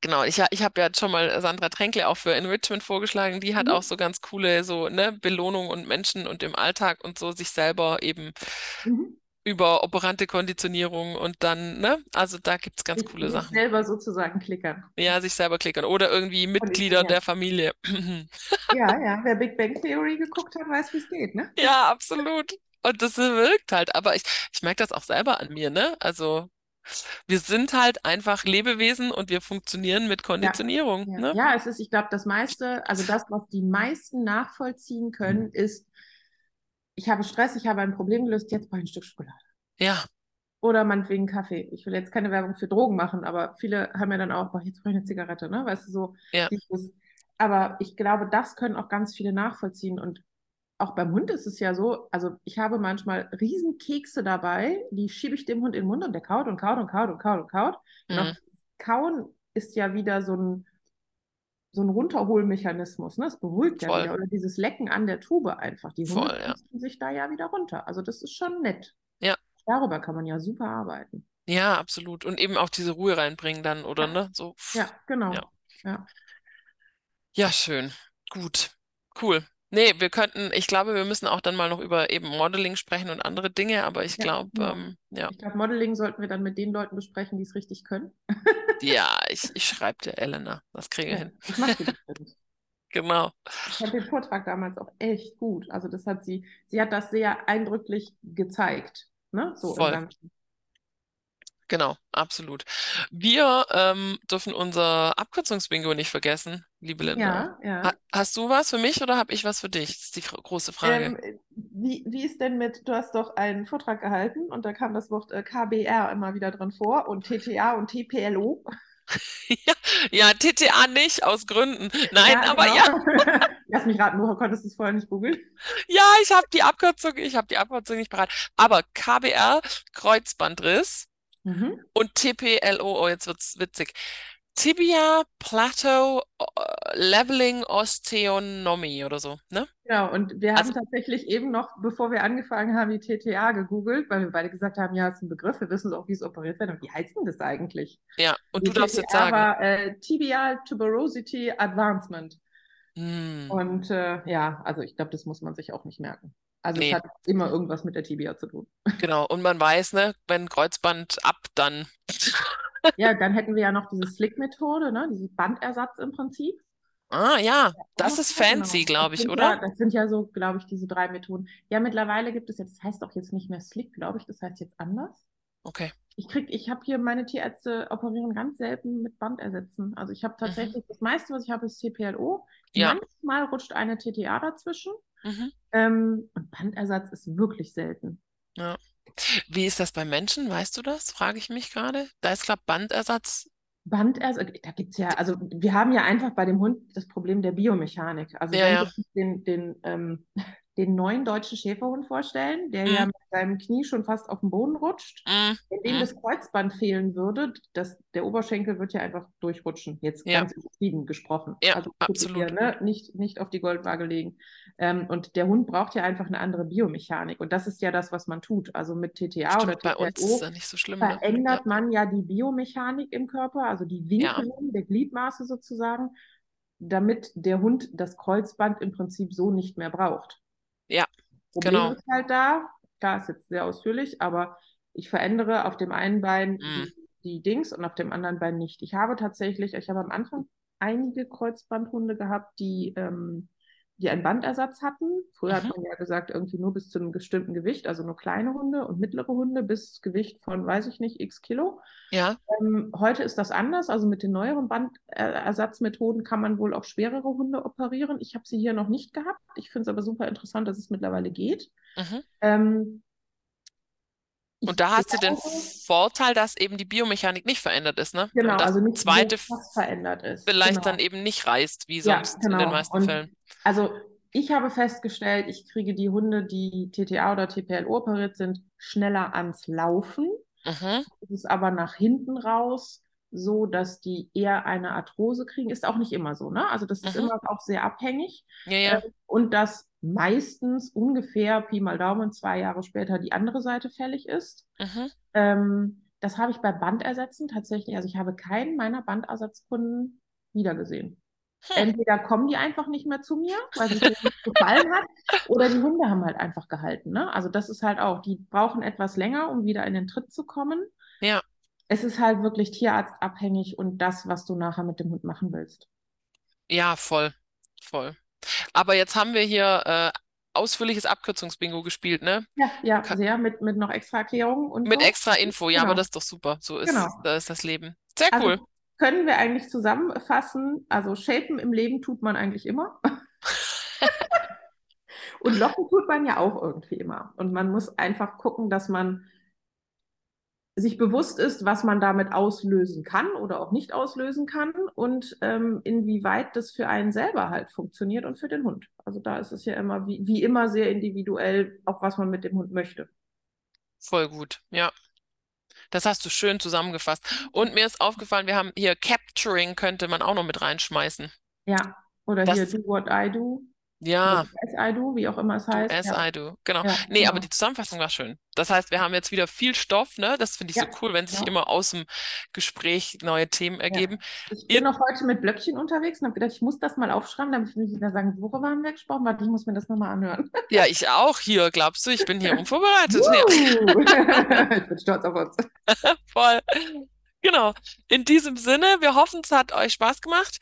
genau, ich, ich habe ja schon mal Sandra Tränkle auch für Enrichment vorgeschlagen. Die hat Mhm. auch so ganz coole so, ne, Belohnung und Menschen und im Alltag und so sich selber eben Mhm. Über operante Konditionierung und dann, ne, also da gibt es ganz Sich, coole sich Sachen. selber sozusagen klickern. Ja, sich selber klickern oder irgendwie Mitglieder der Familie. Ja, ja. Wer Big Bang Theory geguckt hat, weiß, wie es geht, ne? Ja, absolut. Und das wirkt halt. Aber ich, ich merke das auch selber an mir, ne? Also wir sind halt einfach Lebewesen und wir funktionieren mit Konditionierung, Ja, ne? ja es ist, ich glaube, das meiste, also das, was die meisten nachvollziehen können, ist, ich habe Stress, ich habe ein Problem gelöst, jetzt brauche ich ein Stück Schokolade. Ja, Oder meinetwegen Kaffee. Ich will jetzt keine Werbung für Drogen machen, aber viele haben ja dann auch, boah, jetzt brauche ich eine Zigarette, ne? Weißt du, so ja, dieses, aber ich glaube, das können auch ganz viele nachvollziehen. Und auch beim Hund ist es ja so, also ich habe manchmal Riesenkekse dabei, die schiebe ich dem Hund in den Mund und der kaut und kaut und kaut und kaut und kaut. Und mhm, Kauen ist ja wieder so ein, so ein Runterholmechanismus, ne? Es beruhigt ja voll, wieder. Oder dieses Lecken an der Tube einfach. Die Hunde voll, ja. sich da ja wieder runter. Also das ist schon nett. Ja, Darüber kann man ja super arbeiten. ja, absolut. Und eben auch diese Ruhe reinbringen dann, oder Ja, ne? So, ja, genau. ja. Ja. Ja, schön. Gut. Cool. Nee, wir könnten, ich glaube, wir müssen auch dann mal noch über eben Modeling sprechen und andere Dinge, aber ich Ja, glaube, genau. ähm, ja. Ich glaube, Modeling sollten wir dann mit den Leuten besprechen, die es richtig können. Ja, ich, ich schreibe dir, Elena. Das kriegen wir Ja, hin. macht sie bestimmt. Genau. Ich fand den Vortrag damals auch echt gut. Also das hat sie, sie hat das sehr eindrücklich gezeigt, ne? So im Voll. Genau, absolut. Wir ähm, dürfen unser Abkürzungsbingo nicht vergessen, liebe Linda. Ja, Ha ja. hast du was für mich oder habe ich was für dich? Das ist die große Frage. Ähm, wie, wie ist denn mit, du hast doch einen Vortrag gehalten und da kam das Wort äh, KBR immer wieder drin vor und TTA und TPLO. Ja, ja, TTA nicht, aus Gründen. Nein, Ja, aber genau. ja, Lass mich raten, du konntest es vorher nicht googeln. ja, ich habe die Abkürzung, ich habe die Abkürzung nicht parat. Aber KBR, Kreuzbandriss Mhm. und TPLO, oh, jetzt wird's witzig. Tibia Plateau äh, Leveling Osteonomie oder so, ne? Genau, und wir Also, haben tatsächlich eben noch, bevor wir angefangen haben, die TTA gegoogelt, weil wir beide gesagt haben, ja, es ist ein Begriff, wir wissen auch, wie es operiert wird. Und wie heißt denn das eigentlich? ja, und Die du darfst jetzt TTA sagen. war äh, Tibial Tuberosity Advancement. Hm, Und äh, ja, also ich glaube, das muss man sich auch nicht merken. Also es nee. hat immer irgendwas mit der Tibia zu tun. Genau, und man weiß, ne, wenn Kreuzband ab, dann. Ja, dann hätten wir ja noch diese Slick-Methode, ne, dieses Bandersatz im Prinzip. Ah, ja, das ist ja, fancy, genau. glaube ich, oder? ja, das sind ja so, glaube ich, diese drei Methoden. Ja, mittlerweile gibt es jetzt, das heißt auch jetzt nicht mehr Slick, glaube ich, das heißt jetzt anders. Okay. Ich krieg, ich habe hier meine Tierärzte operieren ganz selten mit Bandersätzen. Also ich habe Mhm. tatsächlich, das meiste, was ich habe, ist TPLO. Ja. Manchmal rutscht eine TTA dazwischen. Mhm. Ähm, und Bandersatz ist wirklich selten. Ja. Wie ist das bei Menschen? Weißt du das? Frage ich mich gerade. Da ist, glaube Bandersatz. Bandersatz, da gibt es ja, also wir haben ja einfach bei dem Hund das Problem der Biomechanik. Also Ja, wenn ja. uns den, den, ähm, den neuen deutschen Schäferhund vorstellen, der Mhm. ja mit seinem Knie schon fast auf den Boden rutscht. Mm, Wenn dem mm. das Kreuzband fehlen würde, das, der Oberschenkel wird ja einfach durchrutschen. Jetzt Ja. ganz übertrieben gesprochen. Ja, also absolut. Hier, ne? nicht, nicht auf die Goldwaage legen. Ähm, und der Hund braucht ja einfach eine andere Biomechanik. Und das ist ja das, was man tut. Also mit TTA oder Stimmt, bei uns ist ja nicht so schlimm, ne? verändert man ja die Biomechanik im Körper, also die Winkelung der Gliedmaße sozusagen, damit der Hund das Kreuzband im Prinzip so nicht mehr braucht. Ja, Problem genau. ist halt da, klar ist jetzt sehr ausführlich, aber ich verändere auf dem einen Bein die, die Dings und auf dem anderen Bein nicht. Ich habe tatsächlich, ich habe am Anfang einige Kreuzbandhunde gehabt, die, ähm, die einen Bandersatz hatten. Früher hat Mhm. man ja gesagt, irgendwie nur bis zu einem bestimmten Gewicht, also nur kleine Hunde und mittlere Hunde bis Gewicht von, weiß ich nicht, x Kilo. Ja, Ähm, heute ist das anders. Also mit den neueren Bandersatzmethoden kann man wohl auch schwerere Hunde operieren. Ich habe sie hier noch nicht gehabt. Ich finde es aber super interessant, dass es mittlerweile geht. mhm. Ähm, Und da hast du den Vorteil, dass eben die Biomechanik nicht verändert ist, ne? Genau, also nicht zweite verändert ist. vielleicht Genau. dann eben nicht reißt, wie Ja, sonst in den genau. meisten Und Fällen. Also ich habe festgestellt, ich kriege die Hunde, die TTA oder TPLO operiert sind, schneller ans Laufen. Mhm. Es ist aber nach hinten raus so, dass die eher eine Arthrose kriegen. Ist auch nicht immer so, ne? Also das ist immer auch sehr abhängig. Ja, ja. Ähm, und dass meistens ungefähr Pi mal Daumen zwei Jahre später die andere Seite fällig ist. Ähm, das habe ich bei Bandersätzen tatsächlich, also ich habe keinen meiner Bandersatzkunden wiedergesehen. Entweder kommen die einfach nicht mehr zu mir, weil es mir nicht gefallen hat, oder die Hunde haben halt einfach gehalten. Ne? Also das ist halt auch, die brauchen etwas länger, um wieder in den Tritt zu kommen. Ja. Es ist halt wirklich tierarztabhängig und das, was du nachher mit dem Hund machen willst. Ja, voll. Voll. Aber jetzt haben wir hier äh, ausführliches Abkürzungsbingo gespielt, ne? Ja, ja, sehr, mit, mit noch extra Erklärungen und Mit so. extra Info. Ja, aber Genau. das ist doch super. So ist, Genau. da ist das Leben. Sehr Also cool. Können wir eigentlich zusammenfassen, also shapen im Leben tut man eigentlich immer. Und locken tut man ja auch irgendwie immer. Und man muss einfach gucken, dass man sich bewusst ist, was man damit auslösen kann oder auch nicht auslösen kann und ähm, inwieweit das für einen selber halt funktioniert und für den Hund. Also da ist es ja immer wie, wie immer sehr individuell, auch was man mit dem Hund möchte. Voll gut. Ja. Das hast du schön zusammengefasst. Und mir ist aufgefallen, wir haben hier Capturing könnte man auch noch mit reinschmeißen. Ja, oder Das- hier Do What I Do, Ja, I Do, wie auch immer es heißt. as ja. I do. Genau. Ja, Nee, aber genau. die Zusammenfassung war schön. Das heißt, wir haben jetzt wieder viel Stoff, ne? Das finde ich so Ja, cool, wenn sich ja. immer aus dem Gespräch neue Themen ergeben. Ich Ihr- bin noch heute mit Blöckchen unterwegs und habe gedacht, ich muss das mal aufschreiben, damit ich nicht wieder sagen, worüber haben wir gesprochen? Warte, ich muss mir das nochmal anhören. Ja, ich auch hier, glaubst du? Ich bin hier unvorbereitet. Ich bin stolz auf uns. voll. Genau. In diesem Sinne, wir hoffen, es hat euch Spaß gemacht.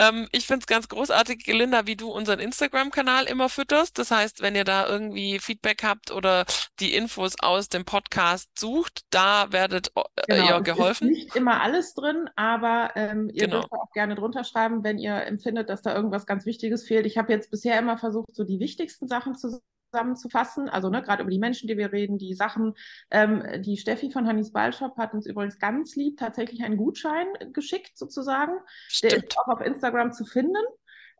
Ähm, ich finde es ganz großartig, Linda, wie du unseren Instagram-Kanal immer fütterst. Das heißt, wenn ihr da irgendwie Feedback habt oder die Infos aus dem Podcast sucht, da werdet äh, Genau, ihr es geholfen. ist nicht immer alles drin, aber ähm, ihr Genau. dürft auch gerne drunter schreiben, wenn ihr empfindet, dass da irgendwas ganz Wichtiges fehlt. Ich habe jetzt bisher immer versucht, so die wichtigsten Sachen zusammenzufassen, also ne, gerade über die Menschen, die wir reden, die Sachen. Ähm, die Steffi von Hannis Ballshop hat uns übrigens ganz lieb tatsächlich einen Gutschein geschickt, sozusagen. Der Stimmt. ist auch auf Instagram zu finden.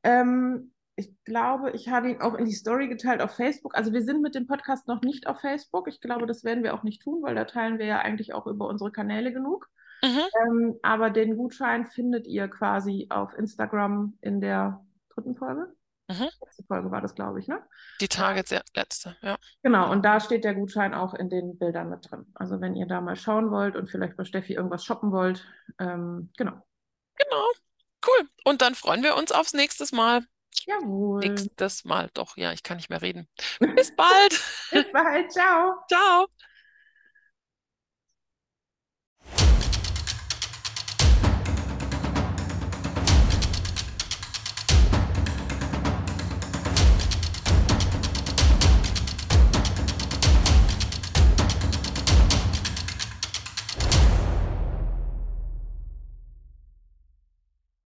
Ähm, ich glaube, ich habe ihn auch in die Story geteilt auf Facebook. Also wir sind mit dem Podcast noch nicht auf Facebook. Ich glaube, das werden wir auch nicht tun, weil da teilen wir ja eigentlich auch über unsere Kanäle genug. Mhm. Ähm, aber den Gutschein findet ihr quasi auf Instagram in der dritten Folge. Mhm. Letzte Folge war das, glaube ich, ne? Die Tage, der letzte, ja. Genau, und da steht der Gutschein auch in den Bildern mit drin. Also wenn ihr da mal schauen wollt und vielleicht bei Steffi irgendwas shoppen wollt, ähm, genau. Genau. Cool. Und dann freuen wir uns aufs nächste Mal. Jawohl. Nächstes Mal. Doch, ja, ich kann nicht mehr reden. Bis bald. Bis bald, ciao. Ciao.